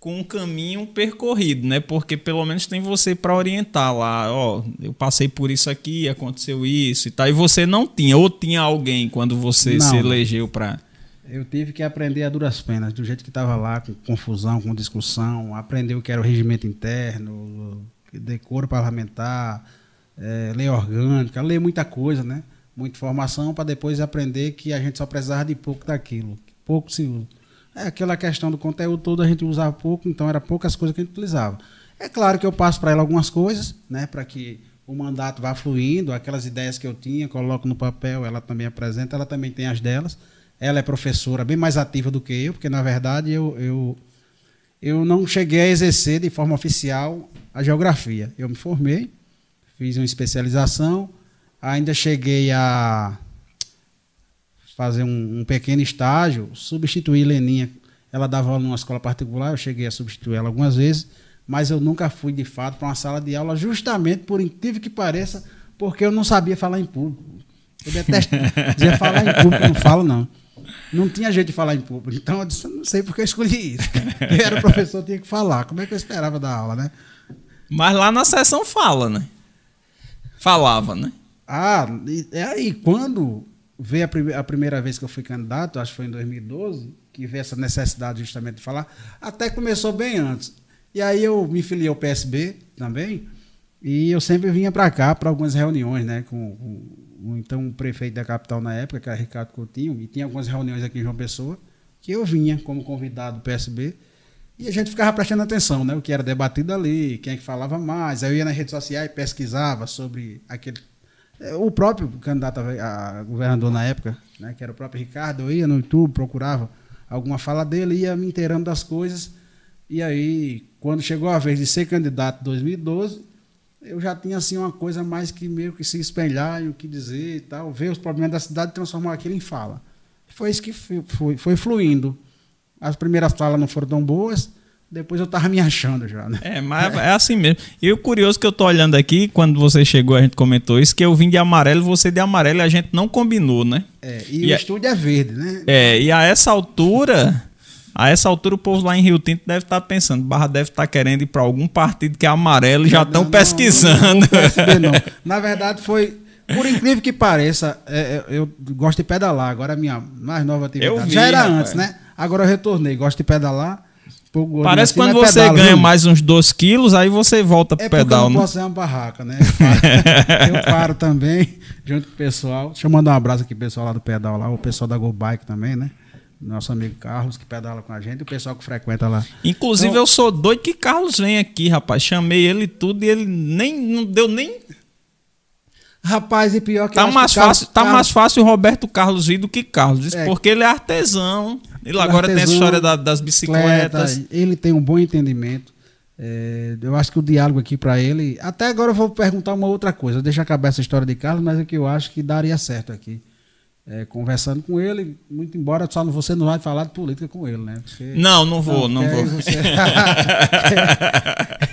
com um caminho percorrido, né? Porque pelo menos tem você para orientar lá, ó, eu passei por isso aqui, aconteceu isso e tal. E você não tinha, ou tinha alguém quando você Não. se elegeu para Eu tive que aprender a duras penas, do jeito que estava lá, com confusão, com discussão, aprender o que era o regimento interno, decoro parlamentar, eh, lei orgânica, ler muita coisa, né? Muita informação para depois aprender que a gente só precisava de pouco daquilo. Pouco se usa. É aquela questão do conteúdo todo a gente usava pouco, então era poucas coisas que a gente utilizava. É claro que eu passo para ela algumas coisas, né? Para que o mandato vá fluindo, aquelas ideias que eu tinha, coloco no papel, ela também apresenta, ela também tem as delas. Ela é professora bem mais ativa do que eu, porque na verdade eu, eu, eu não cheguei a exercer de forma oficial a geografia. Eu me formei, fiz uma especialização, ainda cheguei a fazer um, um pequeno estágio, substituir Leninha. Ela dava aula numa escola particular, eu cheguei a substituir ela algumas vezes, mas eu nunca fui de fato para uma sala de aula, justamente por incrível que pareça, porque eu não sabia falar em público. Eu detesto dizer falar em público, eu não falo não. Não tinha jeito de falar em público. Então eu disse, não sei porque eu escolhi isso. Eu era professor, tinha que falar. Como é que eu esperava dar aula, né? Mas lá na sessão fala, né? Falava, né? Ah, e, é aí quando veio a, prime- a primeira vez que eu fui candidato, acho que foi em 2012, que veio essa necessidade justamente de falar, até começou bem antes. E aí eu me filiei ao PSB também, e eu sempre vinha para cá para algumas reuniões, né, com, com o então prefeito da capital na época, que era Ricardo Coutinho, e tinha algumas reuniões aqui em João Pessoa, que eu vinha como convidado do PSB, e a gente ficava prestando atenção, né? O que era debatido ali, quem é que falava mais. Aí eu ia nas redes sociais e pesquisava sobre aquele. eh, O próprio candidato a governador na época, né? Que era o próprio Ricardo, eu ia no YouTube, procurava alguma fala dele, ia me inteirando das coisas. E aí, quando chegou a vez de ser candidato em 2012, eu já tinha assim uma coisa mais que meio que se espelhar e o que dizer e tal, ver os problemas da cidade e transformar aquilo em fala. Foi isso que foi, foi, foi fluindo. As primeiras falas não foram tão boas, depois eu tava me achando já, né? É, mas é assim mesmo. E o curioso que eu tô olhando aqui, quando você chegou, a gente comentou isso, que eu vim de amarelo, você de amarelo e a gente não combinou, né? É, e, E o a- estúdio é verde, né? É, e a essa altura, a essa altura o povo lá em Rio Tinto deve estar pensando, Barra deve estar querendo ir para algum partido que é amarelo e já Não, estão não, pesquisando. Não, não, PSB não. Na verdade, foi. Por incrível que pareça, é, é, eu gosto de pedalar. Agora a minha mais nova atividade. Eu vi, Já era rapaz. antes, né? Agora eu retornei. Gosto de pedalar. Parece assim, quando mas você pedalo, ganha viu? mais uns 2 quilos, aí você volta pro É eu pedal, não né? posso ser uma barraca, né? Eu paro, eu paro também, junto com o pessoal. Deixa eu mandar um abraço aqui pro pessoal lá do pedal lá, o pessoal da Go Bike também, né? Nosso amigo Carlos, que pedala com a gente, e o pessoal que frequenta lá. Inclusive, Então- eu sou doido que Carlos vem aqui, rapaz. Chamei ele e tudo e ele nem não deu nem. Rapaz, e pior que Tá mais que o Carlos- fácil, tá Carlos- mais fácil o Roberto Carlos vir do que Carlos. É. porque ele é artesão. Ele Ele é agora tem essa artesão, história da- das bicicletas. bicicleta, Ele tem um bom entendimento. É, eu acho que o diálogo aqui para ele. Até agora eu vou perguntar uma outra coisa. Deixa acabar essa história de Carlos, mas é que eu acho que daria certo aqui. É, conversando com ele, muito embora só não- você não vai falar de política com ele, né? Porque- Não, não vou, não, porque vou. aí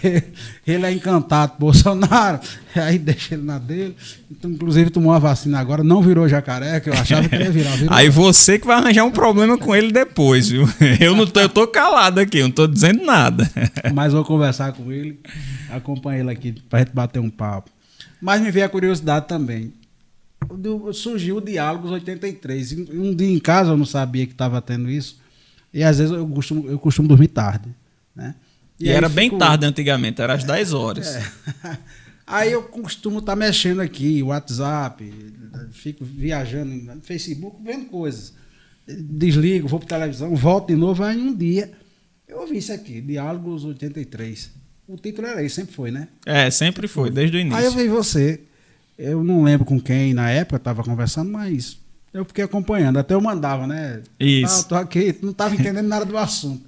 você- ele é encantado Bolsonaro, aí deixa ele na dele. Então, inclusive tomou uma vacina agora, não virou jacaré, que eu achava que ia virar. Virou. Aí você que vai arranjar um problema com ele depois, viu? Eu não tô, eu tô calado aqui, não tô dizendo nada. Mas vou conversar com ele, acompanhar ele aqui pra gente bater um papo. Mas me veio a curiosidade também. Do- surgiu o Diálogos 83. Um um dia em casa eu não sabia que estava tendo isso. E às vezes eu costumo, eu costumo dormir tarde. Né? E, aí era bem tarde antigamente, era às 10 horas. É. Aí eu costumo estar mexendo aqui, WhatsApp, fico viajando no Facebook, vendo coisas. Desligo, vou para televisão, volto de novo, aí um dia eu ouvi isso aqui, Diálogos 83. O título era esse, sempre foi, né? É, sempre foi, desde o início. Aí eu vi você, eu não lembro com quem na época estava conversando, mas eu fiquei acompanhando, até eu mandava, né? Isso. Ah, tô aqui, não estava entendendo nada do assunto.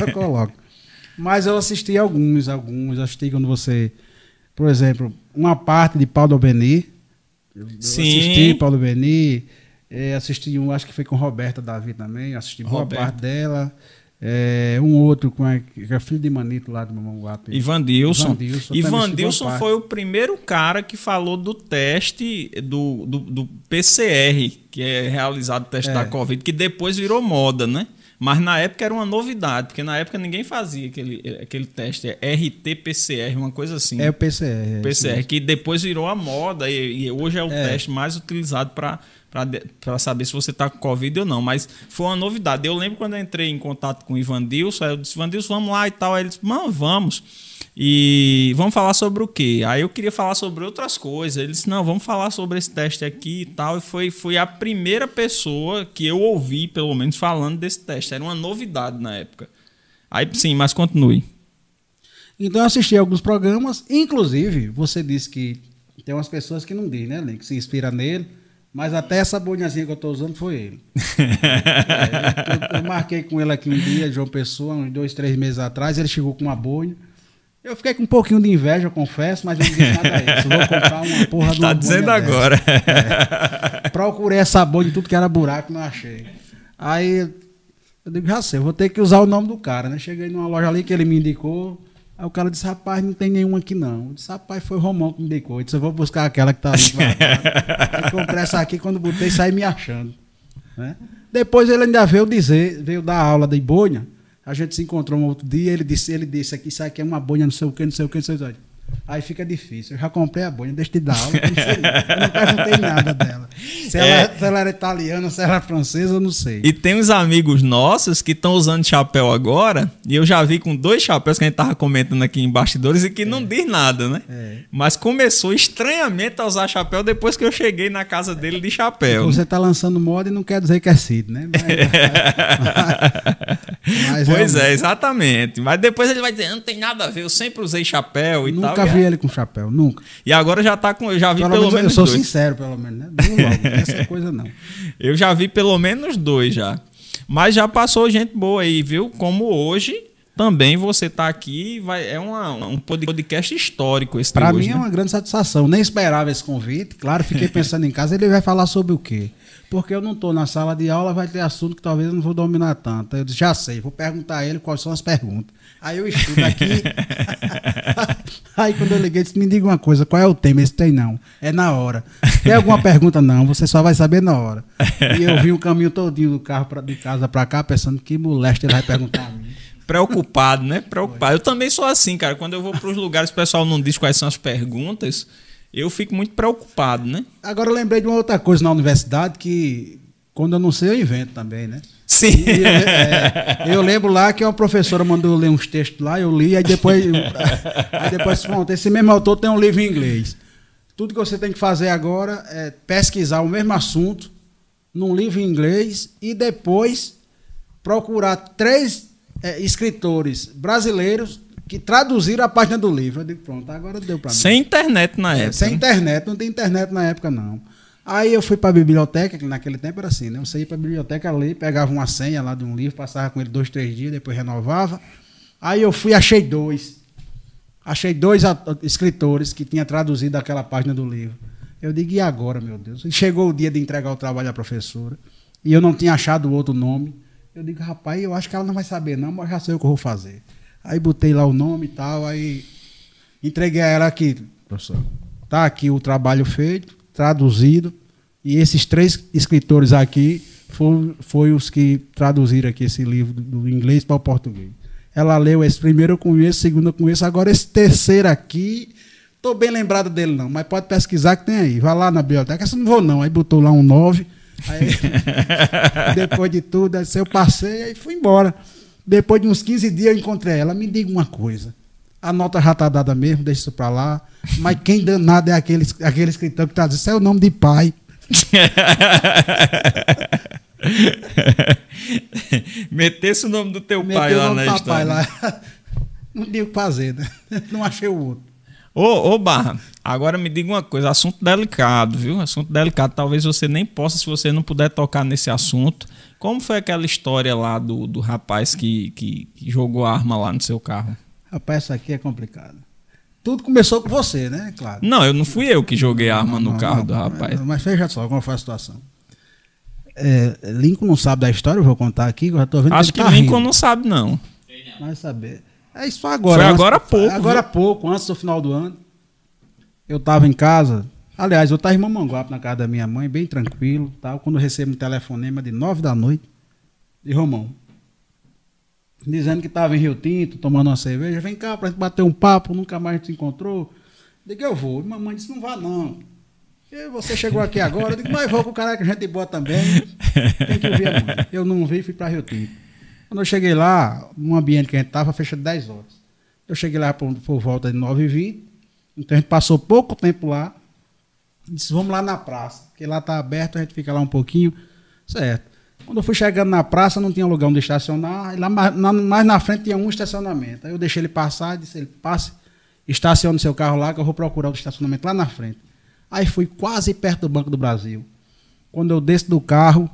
Eu coloco? Mas eu assisti alguns, alguns, assisti quando você, por exemplo, uma parte de Paulo. Eu eu Sim. assisti Paulo Albeni, eh, assisti um, acho que foi com Roberta Davi também, assisti boa Roberta. parte dela. Eh, um outro com a, que é filho de Manito lá do Mamanguape. Ivan Dilson. Ivan Dilson, Ivan a foi o primeiro cara que falou do teste do, do, do PCR, que é realizado o teste É. da Covid, que depois virou moda, né? Mas na época era uma novidade, porque na época ninguém fazia aquele, aquele teste, é RT-PCR, uma coisa assim. É o PCR. é PCR, que depois virou a moda e, e hoje é o teste mais utilizado para para saber se você está com Covid ou não. Mas foi uma novidade. Eu lembro quando eu entrei em contato com o Ivan Dilson, aí eu disse, Ivan Dilson, vamos lá e tal. Aí ele disse, não, vamos. E vamos falar sobre o quê? Aí eu queria falar sobre outras coisas. Ele disse, não, vamos falar sobre esse teste aqui e tal. E foi, foi a primeira pessoa que eu ouvi, pelo menos, falando desse teste. Era uma novidade na época. Aí sim, mas continue. Então eu assisti alguns programas, inclusive, você disse que tem umas pessoas que não dizem, né, que se inspira nele. Mas até essa boinazinha que eu estou usando foi ele. é, eu, eu, marquei com ele aqui um dia, João Pessoa, uns dois, três meses atrás. Ele chegou com uma boina. Eu fiquei com um pouquinho de inveja, eu confesso, mas eu não disse nada a ele. Vou comprar uma porra de Tá dizendo agora. É. Procurei essa boina de tudo que era buraco, não achei. Aí eu digo, já sei, eu vou ter que usar o nome do cara, né? Cheguei numa loja ali que ele me indicou. Aí o cara disse, rapaz, não tem nenhuma aqui não. Eu disse, rapaz, foi o Romão que me indicou. Eu disse, eu vou buscar aquela que tá ali. eu comprei essa aqui, quando botei, saí me achando. Né? Depois ele ainda veio dizer, veio dar aula de boina. A gente se encontrou um outro dia, ele disse, ele disse aqui, isso aqui é uma boina, não sei o que, não sei o que, não sei o que. Aí fica difícil. Eu já comprei a boina, deixa de dar aula. Eu não, sei, eu não perguntei nada dela. Se, é. ela, se ela era italiana, se ela era francesa, eu não sei. E tem uns amigos nossos que estão usando chapéu agora, e eu já vi com dois chapéus que a gente tava comentando aqui em bastidores e que é. não diz nada, né? É. Mas começou estranhamente a usar chapéu depois que eu cheguei na casa dele de chapéu. Você tá lançando moda e não quer dizer que é Cid, né? Mas, mas pois é, é, exatamente. Mas depois ele vai dizer, não tem nada a ver, eu sempre usei chapéu e nunca tal. Nunca vi ele com chapéu, nunca. E agora já tá com. Eu já vi pelo, pelo menos, menos. Eu sou dois. sincero, pelo menos, né? Não, logo, essa coisa não. Eu já vi pelo menos dois já. Mas já passou gente boa aí, viu? Como hoje também você tá aqui, vai, é uma, um podcast histórico esse Para mim hoje, é né? uma grande satisfação. Nem esperava esse convite. Claro, fiquei pensando em casa, ele vai falar sobre o quê? Porque eu não estou na sala de aula, vai ter assunto que talvez eu não vou dominar tanto. Eu disse, já sei, vou perguntar a ele quais são as perguntas. Aí eu estudo aqui. Aí quando eu liguei, disse, me diga uma coisa, qual é o tema? Esse tem não. É na hora. Tem alguma pergunta? Não, você só vai saber na hora. E eu vi o caminho todinho do carro pra, de casa para cá, pensando que moleste ele vai perguntar a mim. Preocupado, né? Preocupado. Eu também sou assim, cara. Quando eu vou para os lugares, o pessoal não diz quais são as perguntas, eu fico muito preocupado, né? Agora eu lembrei de uma outra coisa na universidade que, quando eu não sei, eu invento também, né? Sim. E, é, eu lembro lá que uma professora mandou ler uns textos lá, eu li, aí depois. aí depois, pronto, esse mesmo autor tem um livro em inglês. Tudo que você tem que fazer agora é pesquisar o mesmo assunto num livro em inglês e depois procurar três é, escritores brasileiros que traduziram a página do livro. Eu digo, pronto, agora deu para mim. Sem internet na É, época. sem né? internet, não tem internet na época, não. Aí eu fui para a biblioteca, que naquele tempo era assim, né? Você ia para a biblioteca ler, pegava uma senha lá de um livro, passava com ele dois, três dias, depois renovava. Aí eu fui, achei dois. Achei dois escritores que tinham traduzido aquela página do livro. Eu digo, e agora, meu Deus? E chegou o dia de entregar o trabalho à professora, e eu não tinha achado outro nome. Eu digo, rapaz, eu acho que ela não vai saber, não, mas já sei o que eu vou fazer. Aí botei lá o nome e tal, aí entreguei a ela aqui, professor. Tá aqui o trabalho feito, traduzido, e esses três escritores aqui foram foi os que traduziram aqui esse livro do, inglês para o português. Ela leu esse primeiro eu conheço, segundo eu conheço, agora esse terceiro aqui, tô bem lembrado dele não, mas pode pesquisar que tem aí. Vai lá na biblioteca, essa não vou não. Aí botou lá um 9. Aí, depois de tudo, aí eu passei e fui embora. Depois de uns 15 dias eu encontrei ela. Me diga uma coisa. A nota já está dada mesmo, deixa isso para lá. Mas quem danado é aquele, aquele escritor que está dizendo, isso é o nome de pai. Metesse o nome do teu Meteu pai lá na história. lá. Não tinha o que fazer, né? Não achei o outro. Ô, ô, Barra, agora me diga uma coisa, assunto delicado, viu? Assunto delicado. Talvez você nem possa, se você não puder tocar nesse assunto. Como foi aquela história lá do, do rapaz que, que, que jogou a arma lá no seu carro? Rapaz, isso aqui é complicado. Tudo começou com você, né? Claro. Não, eu não fui eu que joguei a arma no Não, carro não, do rapaz. Mas veja só como foi a situação. É, Lincoln não sabe da história, eu vou contar aqui, que eu já tô vendo Acho que ele tá Lincoln rindo. não sabe, não. Vai saber. É isso agora. Foi antes- agora há pouco, Agora há pouco, antes do final do ano. Eu tava em casa. Aliás, eu estava em Mamanguape, na casa da minha mãe, bem tranquilo. Tal, quando eu recebo um telefonema de nove da noite, de Romão. dizendo que estava em Rio Tinto, tomando uma cerveja. Vem cá pra gente bater um papo, nunca mais se encontrou. Digo, eu vou. E mamãe disse, não vá não. E você chegou aqui agora, eu digo, mas vou com o cara que a gente boa também. Tem que ouvir a mãe. Eu não vi, fui para Rio Tinto. Quando eu cheguei lá, no ambiente que a gente estava, fecha 10 horas. Eu cheguei lá por, por volta de 9h20. Então a gente passou pouco tempo lá. Disse, vamos lá na praça, que lá tá aberto, a gente fica lá um pouquinho. Certo. Quando eu fui chegando na praça, não tinha lugar onde estacionar. E lá mais na, mais na frente tinha um estacionamento. Aí eu deixei ele passar, disse ele, passe, estacione seu carro lá, que eu vou procurar o estacionamento lá na frente. Aí fui quase perto do Banco do Brasil. Quando eu desço do carro,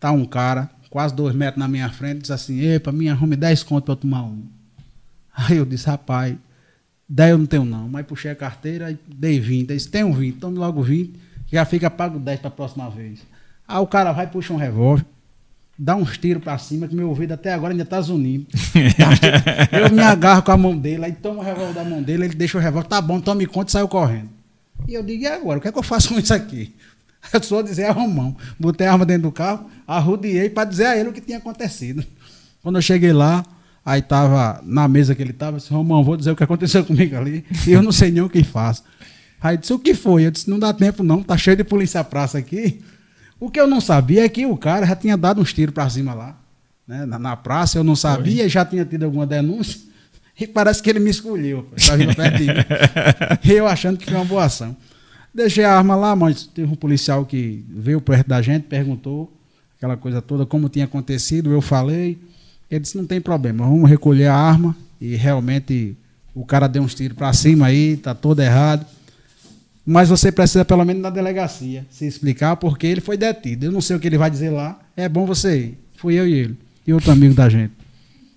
tá um cara, quase dois metros na minha frente, diz assim, epa, me arrume 10 contos para eu tomar um. Aí eu disse, rapaz, 10 eu não tenho não. Mas puxei a carteira e dei 20. Ele disse, tem um 20, tome logo 20, já fica pago 10 para a próxima vez. Aí o cara vai, puxa um revólver, dá uns tiros para cima, que meu ouvido até agora ainda tá zunindo. eu me agarro com a mão dele, aí tomo o revólver da mão dele, ele deixa o revólver, tá bom, tome conta e saiu correndo. E eu digo, e agora? O que é que eu faço com isso aqui? Eu só dizer a Romão. Botei a arma dentro do carro, arrudiei para dizer a ele o que tinha acontecido. Quando eu cheguei lá, aí estava na mesa que ele estava, disse, Romão, vou dizer o que aconteceu comigo ali, e eu não sei nem o que faço. Aí disse, o que foi? Eu disse, não dá tempo não, tá cheio de polícia praça aqui. O que eu não sabia é que o cara já tinha dado uns tiros para cima lá. Né? Na, na, praça, eu não sabia, já tinha tido alguma denúncia. E parece que ele me escolheu, tá vindo perto de mim. Eu achando que foi uma boa ação. Deixei a arma lá, mas teve um policial que veio perto da gente, perguntou aquela coisa toda, como tinha acontecido. Eu falei. Ele disse: não tem problema, vamos recolher a arma. E realmente o cara deu uns tiros para cima aí, tá todo errado. Mas você precisa, pelo menos, na delegacia, se explicar, porque ele foi detido. Eu não sei o que ele vai dizer lá. É bom você ir. Fui eu e ele. E outro amigo da gente.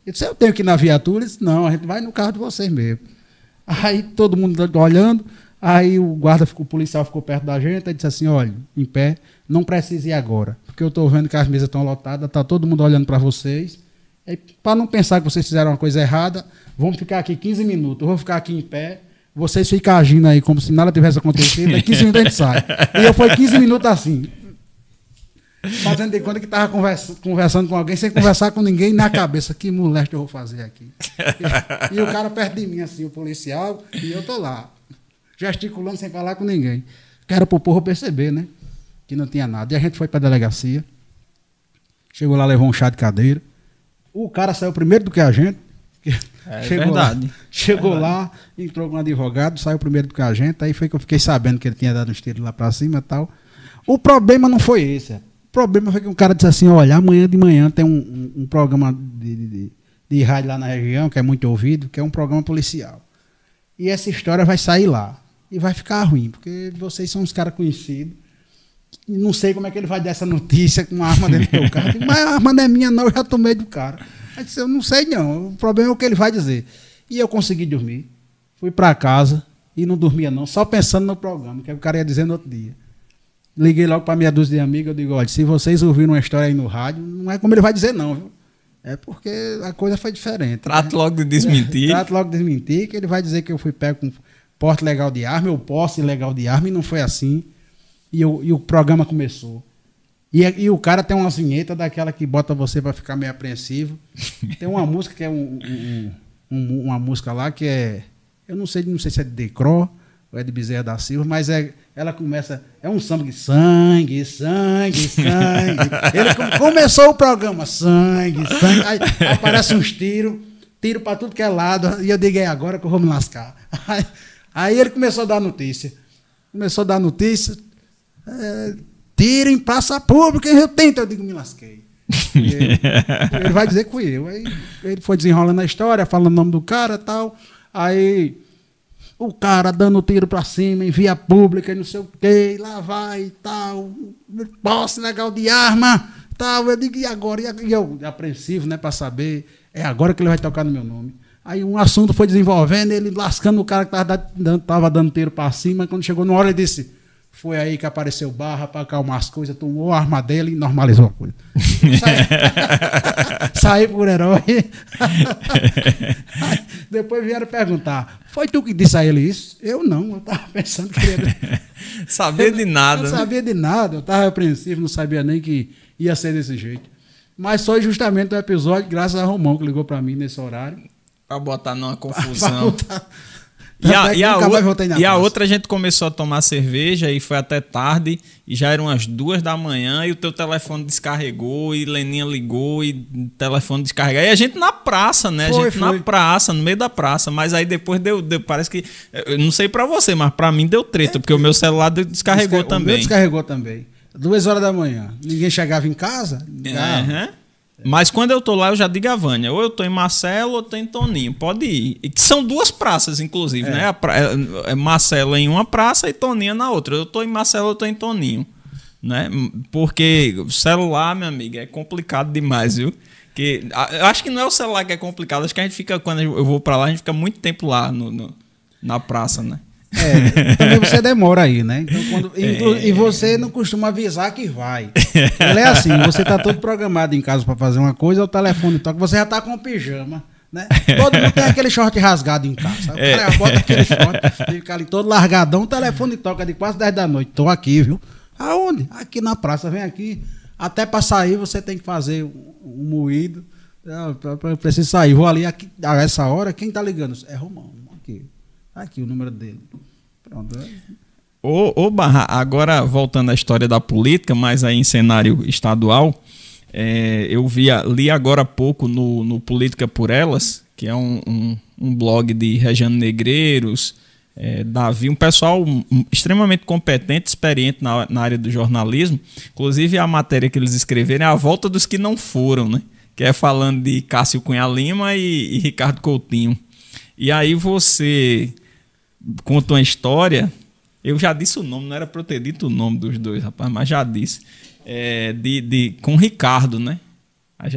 Ele disse, eu tenho que ir na viatura? Ele disse, não, a gente vai no carro de vocês mesmo. Aí todo mundo olhando, aí o guarda, o policial ficou perto da gente e disse assim, olha, em pé, não precisa ir agora, porque eu estou vendo que as mesas estão lotadas, está todo mundo olhando para vocês. Para não pensar que vocês fizeram uma coisa errada, vamos ficar aqui 15 minutos, eu vou ficar aqui em pé, vocês ficam agindo aí como se nada tivesse acontecido, aí 15 minutos a gente sai. E eu fui 15 minutos assim, Fazendo de conta que estava conversa, conversando com alguém sem conversar com ninguém na cabeça. Que moleste eu vou fazer aqui? E, e, o cara perto de mim, assim, o policial, e eu tô lá, gesticulando sem falar com ninguém. Que era pro povo perceber, né? Que não tinha nada. E a gente foi para a delegacia. Chegou lá, levou um chá de cadeira. O cara saiu primeiro do que a gente. É chegou verdade. Lá, chegou é lá, entrou com um advogado, saiu primeiro do que a gente. Aí foi que eu fiquei sabendo que ele tinha dado uns tiros lá para cima e tal. O problema não foi esse. O problema foi que um cara disse assim: olha, amanhã de manhã tem um, um, um programa de, de, de, rádio lá na região, que é muito ouvido, que é um programa policial. E essa história vai sair lá. E vai ficar ruim, porque vocês são uns caras conhecidos. Não sei como é que ele vai dar essa notícia com uma arma dentro do carro. Mas a arma não é minha, não, eu já tomei do cara. Aí disse, eu não sei não. O problema é o que ele vai dizer. E eu consegui dormir. Fui para casa e não dormia, não, só pensando no programa, que o cara ia dizer no outro dia. Liguei logo para minha dúzia de amigos, eu digo, olha, se vocês ouviram uma história aí no rádio, não é como ele vai dizer não, viu? É porque a coisa foi diferente. Trato né? logo de desmentir. Trato logo de desmentir, que ele vai dizer que eu fui pego com porte legal de arma, eu posse ilegal de arma, e não foi assim. E, e o programa começou. E, e, o cara tem uma vinheta daquela que bota você para ficar meio apreensivo. Tem uma música que é um, um, um, uma música lá que é. Eu não sei, não sei se é de Decro ou é de Bezerra da Silva, mas é ela começa, é um samba de sangue, sangue, sangue. Ele começou o programa, sangue, sangue. Aí aparece uns tiros, tiro para tudo que é lado. E eu digo, é agora que eu vou me lascar. Aí, aí ele começou a dar notícia. Começou a dar notícia. É, tiro em praça pública eu tento. Eu digo, me lasquei. Ele, ele, vai dizer que fui eu. Aí ele foi desenrolando a história, falando o nome do cara e tal. Aí o cara dando tiro para cima em via pública não sei o quê, lá vai e tal, posse legal de arma, tal. Eu digo, e agora? E eu, apreensivo, né, para saber, é agora que ele vai tocar no meu nome. Aí um assunto foi desenvolvendo, ele lascando o cara que tava dando, tava dando tiro para cima, quando chegou na hora ele disse, foi aí que apareceu barra para acalmar as coisas, tomou a arma dele e normalizou a coisa. Saí por herói. Depois vieram perguntar: Foi tu que disse a ele isso? Eu não, eu estava pensando que ele. sabia de nada. Eu, né? sabia de nada, eu estava apreensivo, não sabia nem que ia ser desse jeito. Mas foi justamente o episódio, graças a Romão, que ligou pra mim nesse horário. Pra botar numa confusão. E a, é e e outra a gente começou a tomar cerveja e foi até tarde e já eram as duas da manhã e o teu telefone descarregou e Leninha ligou e o telefone descarregou. E a gente na praça, né? Foi, a gente foi. na praça, no meio da praça. Mas aí depois deu, deu- parece que, eu não sei pra você, mas pra mim deu treta, porque o meu celular descarregou Desca- O meu também. descarregou também. Duas horas da manhã. Ninguém chegava em casa. ligava. Aham. Mas quando eu tô lá, eu já digo a Vânia, ou eu tô em Marcelo ou eu tô em Toninho, pode ir. E que são duas praças, inclusive, né? A pra- é- é Marcelo em uma praça e Toninho na outra. Eu tô em Marcelo, eu tô em Toninho. Né? Porque o celular, meu amigo, é complicado demais, viu? Que, eu acho que não é o celular que é complicado, acho que a gente fica, quando eu vou pra lá, a gente fica muito tempo lá no, no- na praça, né? É, também você demora aí, né? Então, quando- É. E você não costuma avisar que vai. Ele é assim, você tá todo programado em casa para fazer uma coisa, o telefone toca, você já tá com o pijama, né? Todo mundo tem aquele short rasgado em casa. O É. cara bota aquele short, fica ali todo largadão, o telefone toca de quase 10 da noite. Tô aqui, viu? Aonde? Aqui na praça, vem aqui. Até para sair você tem que fazer um, um moído. Ah, Eu preciso sair, vou ali aqui, a essa hora, quem tá ligando? É Romão, aqui. Tá Aqui o número dele. Pronto. é. Ô, ô Barra, agora voltando à história da política, mas aí em cenário estadual, é, eu vi, li agora há pouco no, no Política por Elas, que é um, um, um blog de Regiano Negreiros, é, Davi, um pessoal extremamente competente, experiente na, na área do jornalismo. Inclusive a matéria que eles escreveram é a volta dos que não foram, né? Que é falando de Cássio Cunha Lima e, e Ricardo Coutinho. E aí você conta uma história. Eu já disse o nome, não era pra eu ter dito o nome dos dois, rapaz, mas já disse. É, de, de, com o Ricardo, né?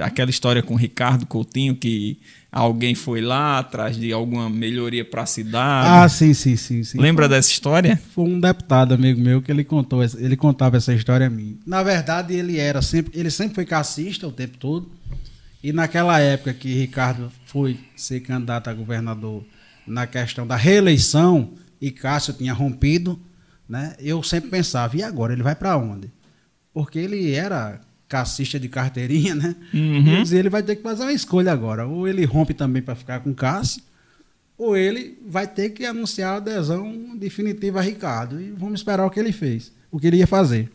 Aquela história com o Ricardo Coutinho, que alguém foi lá atrás de alguma melhoria para a cidade. Ah, sim, sim, sim, sim. Lembra dessa história? Foi um deputado amigo meu que ele contou, ele contava essa história a mim. Na verdade, ele era sempre, ele sempre foi cassista o tempo todo. E naquela época que Ricardo foi ser candidato a governador na questão da reeleição e Cássio tinha rompido, né? Eu sempre pensava, e agora ele vai para onde? Porque ele era cassista de carteirinha, né? Uhum. E eu dizia, ele vai ter que fazer uma escolha agora, ou ele rompe também para ficar com Cássio, ou ele vai ter que anunciar a adesão definitiva a Ricardo. E vamos esperar o que ele fez, o que ele ia fazer.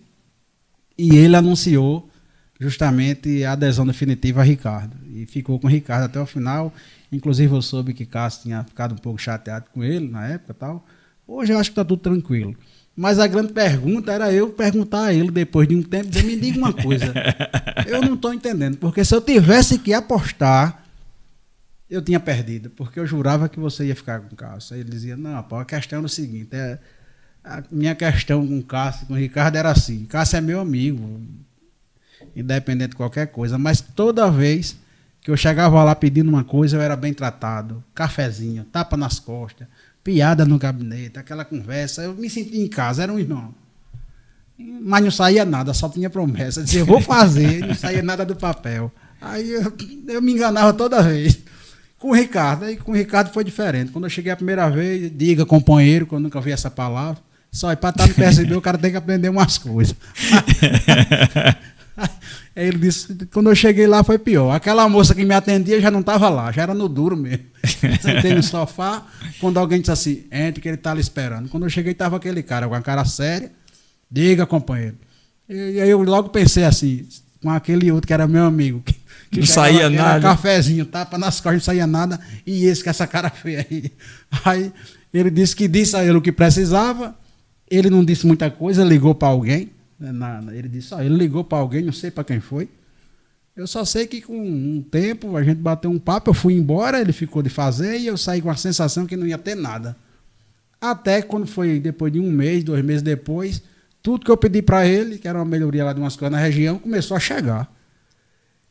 E ele anunciou justamente a adesão definitiva a Ricardo. E ficou com o Ricardo até o final. Inclusive eu soube que Cássio tinha ficado um pouco chateado com ele na época tal. Hoje eu acho que está tudo tranquilo. Mas a grande pergunta era eu perguntar a ele depois de um tempo, dizer, me diga uma coisa. Eu não estou entendendo, porque se eu tivesse que apostar, eu tinha perdido, porque eu jurava que você ia ficar com o Cássio. Aí ele dizia, não, pô, a questão é o seguinte, é, a minha questão com o Cássio, com o Ricardo era assim, Cássio é meu amigo, independente de qualquer coisa, mas toda vez que eu chegava lá pedindo uma coisa, eu era bem tratado, cafezinho, tapa nas costas, piada no gabinete, aquela conversa, eu me sentia em casa, era um irmão. Mas não saía nada, só tinha promessa. Dizia, eu vou fazer, não saía nada do papel. Aí eu, eu me enganava toda vez. Com o Ricardo, aí com o Ricardo foi diferente. Quando eu cheguei a primeira vez, diga companheiro, que eu nunca vi essa palavra. Só para estar no PSB, o cara tem que aprender umas coisas. Aí ele disse, quando eu cheguei lá foi pior. Aquela moça que me atendia já não estava lá, já era no duro mesmo. Sentei no sofá, quando alguém disse assim, entre que ele está ali esperando. Quando eu cheguei, estava aquele cara com a cara séria. Diga, companheiro. E, aí eu logo pensei assim, com aquele outro que era meu amigo. Que, que Não saía era nada. Cafezinho, tapa nas costas, não saía nada. E esse com essa cara feia aí. Aí ele disse que disse a ele o que precisava. Ele não disse muita coisa, ligou para alguém. Né, na- ele disse, ó, ele ligou para alguém, não sei para quem foi. Eu só sei que com um tempo a gente bateu um papo, eu fui embora, ele ficou de fazer e eu saí com a sensação que não ia ter nada. Até quando foi depois de um mês, dois meses depois, tudo que eu pedi para ele, que era uma melhoria lá de umas coisas na região, começou a chegar.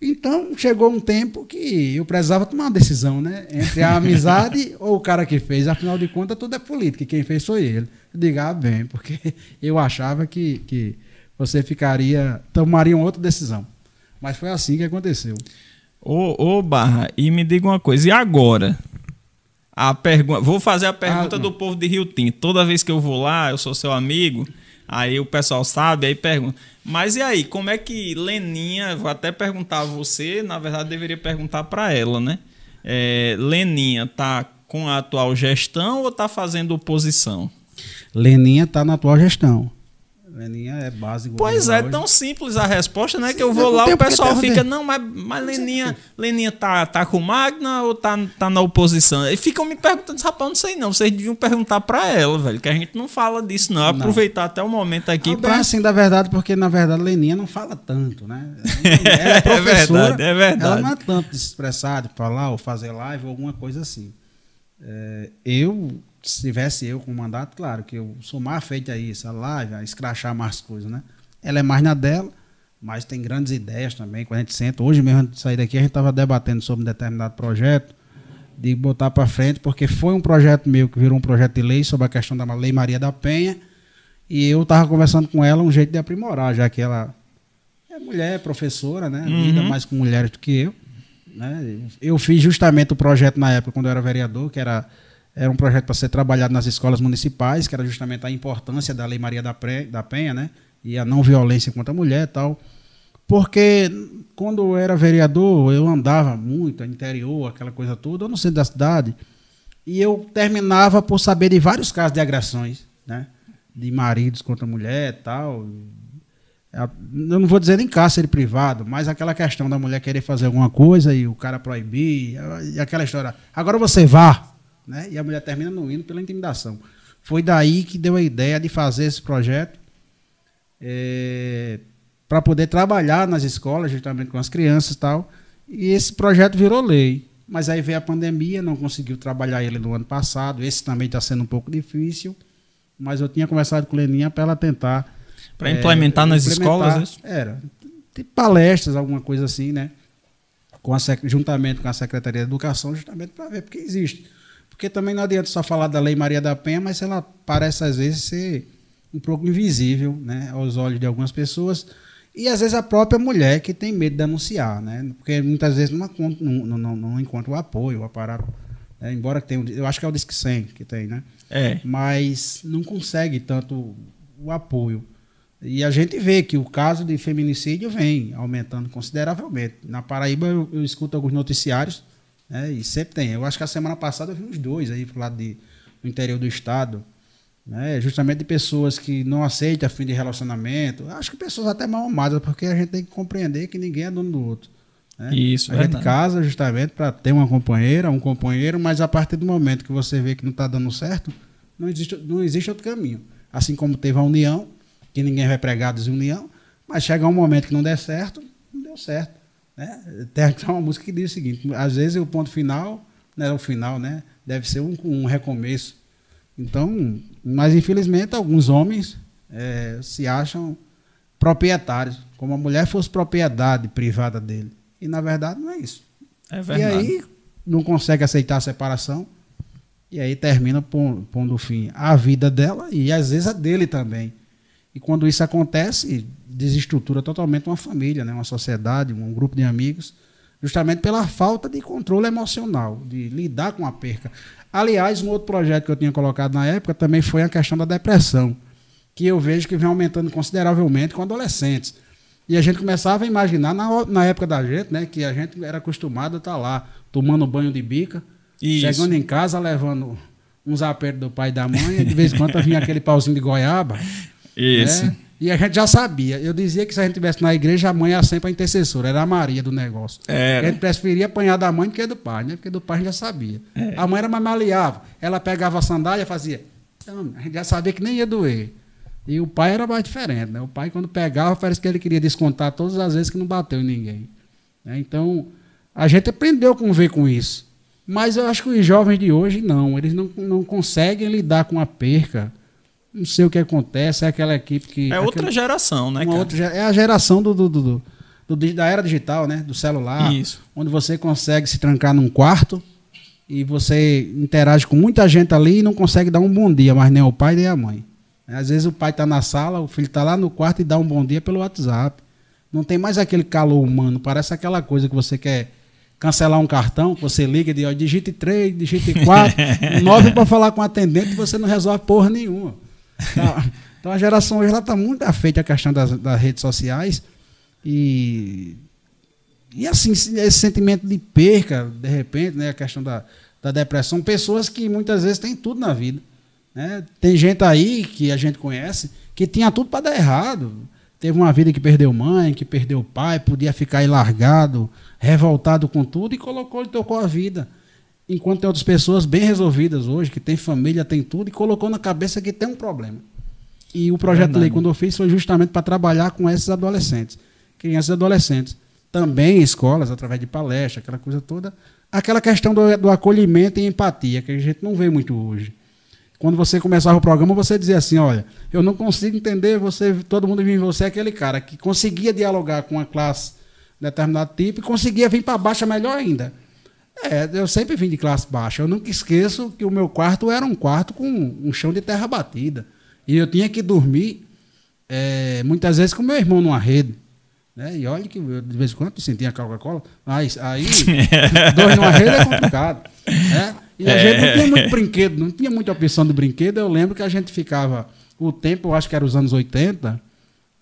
Então chegou um tempo que eu precisava tomar uma decisão, né? Entre a amizade ou o cara que fez. Afinal de contas, tudo é política, quem fez foi ele. Eu digo, ah, bem, porque eu achava que, que você ficaria, tomaria uma outra decisão. Mas foi assim que aconteceu. Ô, ô Barra, e me diga uma coisa, e agora? A pergunta, vou fazer a pergunta Ah, do povo de Rio Tinto. Toda vez que eu vou lá, eu sou seu amigo, Aí o pessoal sabe, aí pergunta. Mas e aí, como é que Leninha, vou até perguntar a você, na verdade deveria perguntar para ela, né? É, Leninha tá com a atual gestão ou tá fazendo oposição? Leninha está na atual gestão. Leninha é base Pois é, tão simples a resposta, né? Sim, que eu não vou lá, o pessoal fica, não, mas, mas Leninha, Leninha tá, tá com Magna ou tá, tá na oposição? E ficam me perguntando, rapaz, não sei não. Vocês deviam perguntar pra ela, velho, que a gente não fala disso, não. Aproveitar até o momento aqui Não, pra. bem assim da verdade, porque na verdade Leninha não fala tanto, né? Ela é professora, verdade, é verdade. ela não é tanto de se expressar, de falar ou fazer live ou alguma coisa assim. É, eu, se tivesse eu com mandato, claro que eu sou mais feito a isso, a live, a escrachar mais coisas, né? Ela é mais na dela, mas tem grandes ideias também. Quando a gente senta, hoje mesmo antes de sair daqui, a gente estava debatendo sobre um determinado projeto de botar para frente, porque foi um projeto meu que virou um projeto de lei sobre a questão da Lei Maria da Penha. E eu estava conversando com ela um jeito de aprimorar, já que ela é mulher, é professora, né? Lida mais com mulheres do que eu. Né? Eu fiz justamente o projeto na época, quando eu era vereador, que era, era um projeto para ser trabalhado nas escolas municipais, que era justamente a importância da Lei Maria da, Pre, da Penha, né? E a não violência contra a mulher e tal. Porque quando eu era vereador, eu andava muito, interior, aquela coisa toda, eu no centro da cidade, e eu terminava por saber de vários casos de agressões, né? De maridos contra mulher e tal. Eu não vou dizer nem cárcere privado, mas aquela questão da mulher querer fazer alguma coisa e o cara proibir, e aquela história. Agora você vá, né? E a mulher termina não indo pela intimidação. Foi daí que deu a ideia de fazer esse projeto para poder trabalhar nas escolas, justamente com as crianças e tal. E esse projeto virou lei. Mas aí veio a pandemia, não conseguiu trabalhar ele no ano passado. Esse também está sendo um pouco difícil. Mas eu tinha conversado com a Leninha para ela tentar. Pra implementar nas escolas, é? Era. Tipo palestras, alguma coisa assim, né? Com a, juntamente com a Secretaria de Educação, justamente para ver, porque existe. Porque também não adianta só falar da Lei Maria da Penha, mas ela parece às vezes ser um pouco invisível, né, aos olhos de algumas pessoas. E às vezes a própria mulher que tem medo de denunciar, né? Porque muitas vezes não, não, não, não, encontra o apoio, o aparato. né? Embora tenha, eu acho que é o Disque 100 que tem, né? É. mas não consegue tanto o apoio. E a gente vê que o caso de feminicídio vem aumentando consideravelmente. Na Paraíba eu, eu escuto alguns noticiários, né, e sempre tem. Eu acho que a semana passada eu vi uns dois aí pro lado de, do interior do estado, né, justamente de pessoas que não aceitam fim de relacionamento. Acho que pessoas até mal amadas, porque a gente tem que compreender que ninguém é dono do outro. né? Isso, a gente verdade. casa justamente para ter uma companheira, um companheiro, mas a partir do momento que você vê que não está dando certo, não existe, não existe outro caminho. Assim como teve a união, que ninguém vai pregar desunião, mas chega um momento que não der certo, não deu certo. Né? Tem até uma música que diz o seguinte: às vezes o ponto final, né, o final, né, deve ser um, um recomeço. Então, mas infelizmente alguns homens eh, se acham proprietários, como a mulher fosse propriedade privada dele. E na verdade não é isso. É E verdade. aí não consegue aceitar a separação. E aí termina pon- pondo fim à vida dela e às vezes a dele também. E quando isso acontece, desestrutura totalmente uma família, né? uma sociedade, um grupo de amigos, justamente pela falta de controle emocional, de lidar com a perca. Aliás, um outro projeto que eu tinha colocado na época também foi a questão da depressão, que eu vejo que vem aumentando consideravelmente com adolescentes. E a gente começava a imaginar, na, na época da gente, né, que a gente era acostumado a estar lá, tomando banho de bica, Isso. chegando em casa, levando uns apertos do pai e da mãe, e de vez em quando vinha aquele pauzinho de goiaba. Isso. né? E a gente já sabia. Eu dizia que se a gente tivesse na igreja, a mãe era sempre a intercessora, era a Maria do negócio. Era. A gente preferia apanhar da mãe do que do pai, né? Porque do pai a gente já sabia. A mãe era mais maleável. Ela pegava a sandália e fazia. Então, a gente já sabia que nem ia doer. E o pai era mais diferente, né? O pai, quando pegava, parece que ele queria descontar todas as vezes que não bateu em ninguém. né? Então, a gente aprendeu a conviver com isso. Mas eu acho que os jovens de hoje não. Eles não, não conseguem lidar com a perca. Não sei o que acontece. É aquela equipe que. É outra aquele- geração, né, uma cara? outra é a geração do, do, do- do- da era digital, né? Do celular. Isso. Onde você consegue se trancar num quarto e você interage com muita gente ali e não consegue dar um bom dia, mas nem o pai nem a mãe. Às vezes o pai está na sala, o filho está lá no quarto e dá um bom dia pelo WhatsApp. Não tem mais aquele calor humano. Parece aquela coisa que você quer cancelar um cartão, você liga e diz, ó, digite 3, digite 4, 9 para falar com o atendente e você não resolve porra nenhuma. Tá? Então a geração hoje está muito afeita à questão das, das redes sociais e e assim esse sentimento de perca de repente, né, a questão da, da depressão, pessoas que muitas vezes têm tudo na vida, né? Tem gente aí que a gente conhece que tinha tudo para dar errado, teve uma vida que perdeu mãe, que perdeu pai, podia ficar aí largado, revoltado com tudo e colocou e tocou a vida. Enquanto tem outras pessoas bem resolvidas hoje, que tem família, tem tudo, e colocou na cabeça que tem um problema. E o projeto de lei, quando eu fiz, foi justamente para trabalhar com esses adolescentes, crianças e adolescentes. Também em escolas, através de palestras, aquela coisa toda. Aquela questão do, do acolhimento e empatia, que a gente não vê muito hoje. Quando você começava o programa, você dizia assim: olha, eu não consigo entender, você, todo mundo vive em você, é aquele cara que conseguia dialogar com uma classe de determinado tipo e conseguia vir para baixo melhor ainda. É, eu sempre vim de classe baixa. Eu nunca esqueço que o meu quarto era um quarto com um chão de terra batida. E eu tinha que dormir é, muitas vezes com meu irmão numa rede. Né? E olha que eu, de vez em quando sentia Coca-Cola. Aí, aí dois numa rede é complicado. Né? E a é. gente não tinha muito brinquedo, não tinha muita opção de brinquedo. Eu lembro que a gente ficava o tempo, eu acho que era os anos 80,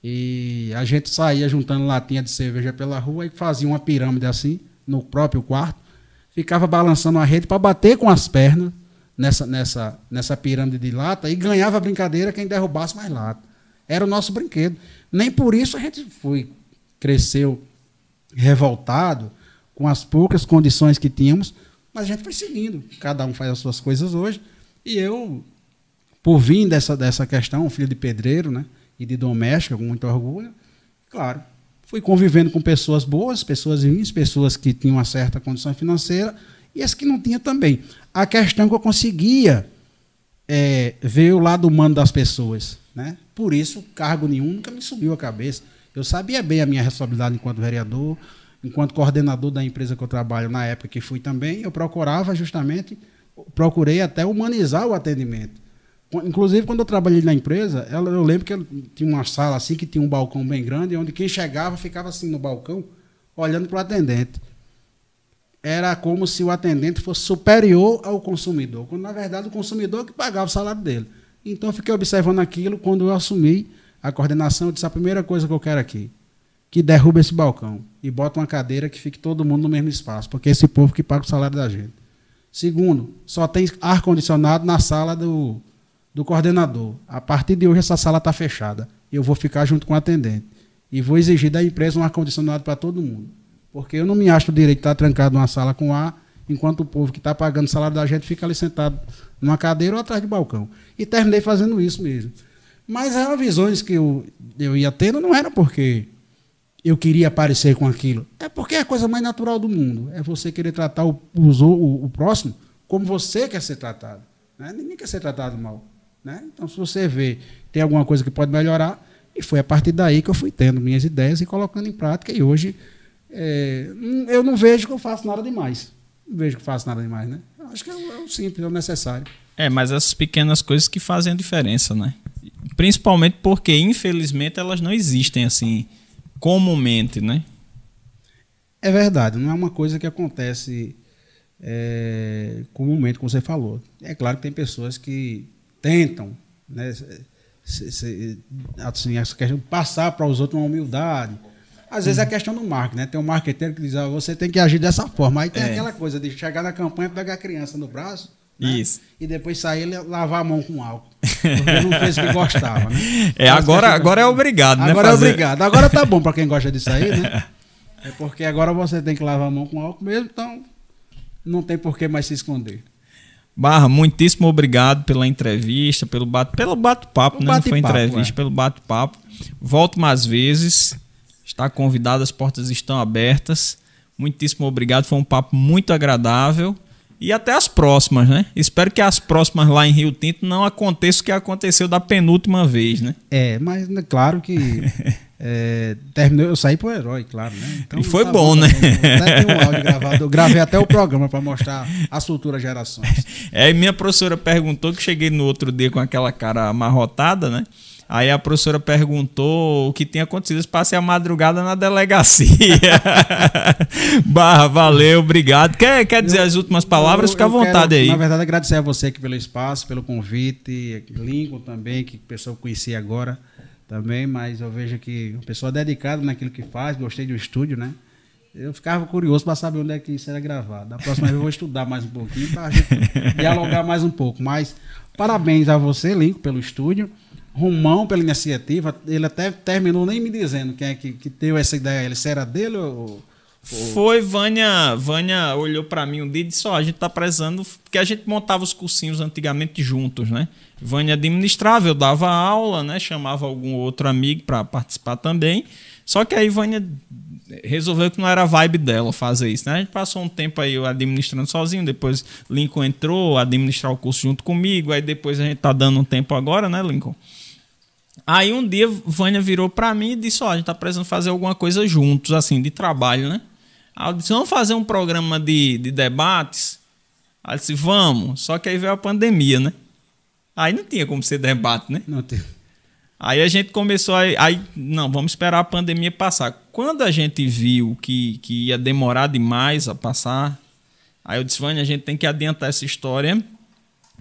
e a gente saía juntando latinha de cerveja pela rua e fazia uma pirâmide assim, no próprio quarto ficava balançando a rede para bater com as pernas nessa, nessa, nessa pirâmide de lata e ganhava a brincadeira quem derrubasse mais lata. Era o nosso brinquedo. Nem por isso a gente foi, cresceu revoltado com as poucas condições que tínhamos, mas a gente foi seguindo. Cada um faz as suas coisas hoje. E eu, por vir dessa, dessa questão, filho de pedreiro né, e de doméstica, com muito orgulho, claro, Fui convivendo com pessoas boas, pessoas ruins, pessoas que tinham uma certa condição financeira e as que não tinham também. A questão é que eu conseguia é, ver o lado humano das pessoas. Né? Por isso, cargo nenhum nunca me subiu a cabeça. Eu sabia bem a minha responsabilidade enquanto vereador, enquanto coordenador da empresa que eu trabalho na época que fui também, eu procurava justamente, procurei até humanizar o atendimento. Inclusive, quando eu trabalhei na empresa, ela, eu lembro que tinha uma sala assim, que tinha um balcão bem grande, onde quem chegava ficava assim no balcão, olhando para o atendente. Era como se o atendente fosse superior ao consumidor, quando na verdade o consumidor que pagava o salário dele. Então eu fiquei observando aquilo, quando eu assumi a coordenação, eu disse a primeira coisa que eu quero aqui, que derruba esse balcão e bota uma cadeira que fique todo mundo no mesmo espaço, porque é esse povo que paga o salário da gente. Segundo, só tem ar-condicionado na sala do, do coordenador. A partir de hoje essa sala está fechada. Eu vou ficar junto com o atendente. E vou exigir da empresa um ar-condicionado para todo mundo. Porque eu não me acho o direito de estar trancado numa sala com ar, enquanto o povo que está pagando o salário da gente fica ali sentado numa cadeira ou atrás de balcão. E terminei fazendo isso mesmo. Mas eram visões que eu, eu ia tendo, não era porque eu queria aparecer com aquilo. É porque é a coisa mais natural do mundo. É você querer tratar o, o, o próximo como você quer ser tratado. Né? Ninguém quer ser tratado mal. Né? Então, se você vê tem alguma coisa que pode melhorar, e foi a partir daí que eu fui tendo minhas ideias e colocando em prática, e hoje é, eu não vejo que eu faço nada demais. Não vejo que faço nada demais, né? acho que é o, é o simples, é o necessário. É, mas essas pequenas coisas que fazem a diferença, né? Principalmente porque, infelizmente, elas não existem assim comumente, né? É verdade, não é uma coisa que acontece é, comumente, como você falou. É claro que tem pessoas que tentam, né, se, se, assim, essa questão, passar para os outros uma humildade. Às vezes é a questão do marketing, né? Tem um marqueteiro que diz, ah, você tem que agir dessa forma. Aí tem é. aquela coisa de chegar na campanha, pegar a criança no braço, né? Isso. E depois sair e lavar a mão com álcool. Porque não fez o que gostava, né? É, agora, agora é obrigado, agora né? Agora é obrigado. Agora tá bom para quem gosta disso aí, né? É porque agora você tem que lavar a mão com álcool mesmo, então não tem por que mais se esconder. Barra, muitíssimo obrigado pela entrevista, pelo bate, pelo bate-papo, né? Bate Não foi entrevista, é. pelo bate-papo. Volto mais vezes. Está convidado, as portas estão abertas. Muitíssimo obrigado, foi um papo muito agradável. E até as próximas, né? Espero que as próximas lá em Rio Tinto não aconteça o que aconteceu da penúltima vez, né? É, mas né, claro que é, terminou, eu saí pro herói, claro, né? Então, e foi tá bom, bom, né? Até tem um áudio gravado, eu gravei até o programa para mostrar as futuras gerações. É, minha professora perguntou que cheguei no outro dia com aquela cara amarrotada, né? Aí a professora perguntou o que tinha acontecido. Eu passei a madrugada na delegacia. Barra, valeu, obrigado. Quer, quer dizer as últimas palavras? Fica à vontade quero, aí. Na verdade, agradecer a você aqui pelo espaço, pelo convite. Lincoln também, que pessoa conhecia agora também, mas eu vejo que uma pessoa dedicada naquilo que faz, gostei do estúdio, né? Eu ficava curioso para saber onde é que isso era gravado. Da próxima vez eu vou estudar mais um pouquinho para dialogar mais um pouco. Mas parabéns a você, Lincoln, pelo estúdio. Romão pela iniciativa. Ele até terminou nem me dizendo quem é que, que deu essa ideia. Ele se era dele ou. Foi Vânia, Vânia olhou para mim um dia e disse: Ó, oh, a gente tá precisando. Porque a gente montava os cursinhos antigamente juntos, né? Vânia administrava, eu dava aula, né? Chamava algum outro amigo para participar também. Só que aí Vânia resolveu que não era a vibe dela fazer isso, né? A gente passou um tempo aí administrando sozinho, depois Lincoln entrou administrar o curso junto comigo, aí depois a gente tá dando um tempo agora, né, Lincoln? Aí um dia Vânia virou para mim e disse: Ó, oh, a gente tá precisando fazer alguma coisa juntos, assim, de trabalho, né? Aí eu disse: Vamos fazer um programa de, de debates? Aí eu disse: Vamos. Só que aí veio a pandemia, né? Aí não tinha como ser debate, né? Não tem. Aí a gente começou a. Aí, não, vamos esperar a pandemia passar. Quando a gente viu que, que ia demorar demais a passar, aí eu disse, Vânia, a gente tem que adiantar essa história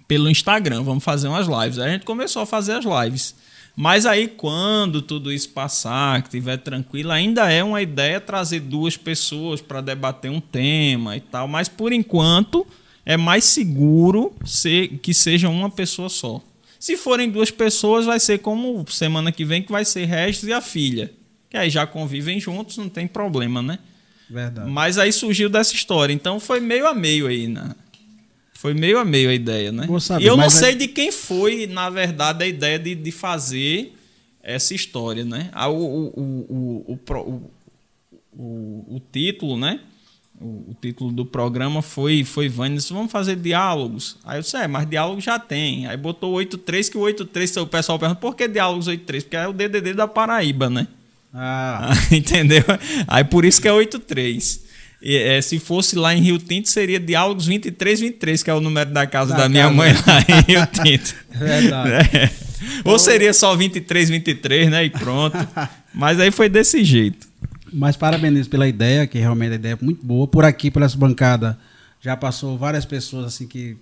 pelo Instagram, vamos fazer umas lives. Aí a gente começou a fazer as lives. Mas aí, quando tudo isso passar, que estiver tranquilo, ainda é uma ideia trazer duas pessoas para debater um tema e tal. Mas por enquanto é mais seguro ser, que seja uma pessoa só. Se forem duas pessoas, vai ser como semana que vem, que vai ser Regis e a filha. Que aí já convivem juntos, não tem problema, né? Verdade. Mas aí surgiu dessa história. Então foi meio a meio aí, né? Foi meio a meio a ideia, né? Saber, e eu não sei é... de quem foi, na verdade, a ideia de, de fazer essa história, né? Ah, o, o, o, o, o, o título, né? o, o, título do programa foi foi Vânia disse, vamos fazer diálogos. Aí eu disse, é, mas diálogo já tem. Aí botou 83, que o 83, o pessoal pergunta, por que diálogos 83? Porque é o DDD da Paraíba, né? Ah. Entendeu? Aí por isso que é 83. É, se fosse lá em Rio Tinto, seria Diálogos 23, 23, que é o número da casa da, da minha casa. mãe lá em Rio Tinto. Verdade. É. Ou seria só 23, 23, né? E pronto. Mas aí foi desse jeito. Mas parabenizo pela ideia, que realmente a ideia é muito boa. Por aqui, pela essa bancada, já passou várias pessoas assim que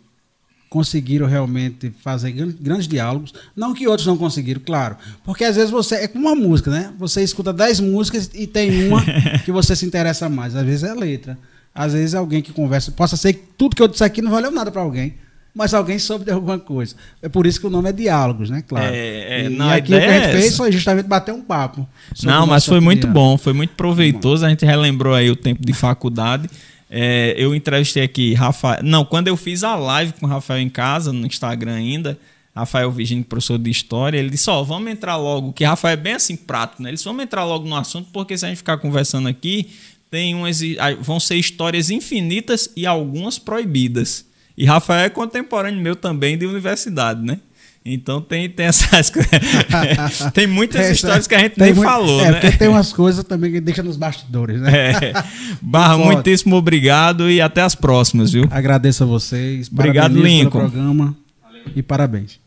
conseguiram realmente fazer grandes diálogos. Não que outros não conseguiram, claro. Porque às vezes você. É como uma música, né? Você escuta dez músicas e tem uma que você se interessa mais. Às vezes é letra. Às vezes é alguém que conversa. Possa ser que tudo que eu disse aqui não valeu nada para alguém mas alguém soube de alguma coisa. É por isso que o nome é Diálogos, né? Claro. É, é, e, não, e aqui o que a gente é fez foi justamente bater um papo. Não, mas foi muito bom, foi muito proveitoso. A gente relembrou aí o tempo de faculdade. É, eu entrevistei aqui Rafael. Não, quando eu fiz a live com o Rafael em casa, no Instagram ainda, Rafael Virgínio, professor de história, ele disse: Ó, oh, vamos entrar logo, que Rafael é bem assim prático, né? Ele disse: vamos entrar logo no assunto, porque se a gente ficar conversando aqui, tem umas, vão ser histórias infinitas e algumas proibidas. E Rafael é contemporâneo meu também de universidade, né? Então tem, tem essas tem muitas Essa, histórias que a gente nem muito, falou, é, né? Porque tem umas coisas também que deixa nos bastidores, né? É. Barra, muitíssimo obrigado e até as próximas, viu? Agradeço a vocês. Obrigado, Lincoln. Pelo programa Valeu. e parabéns.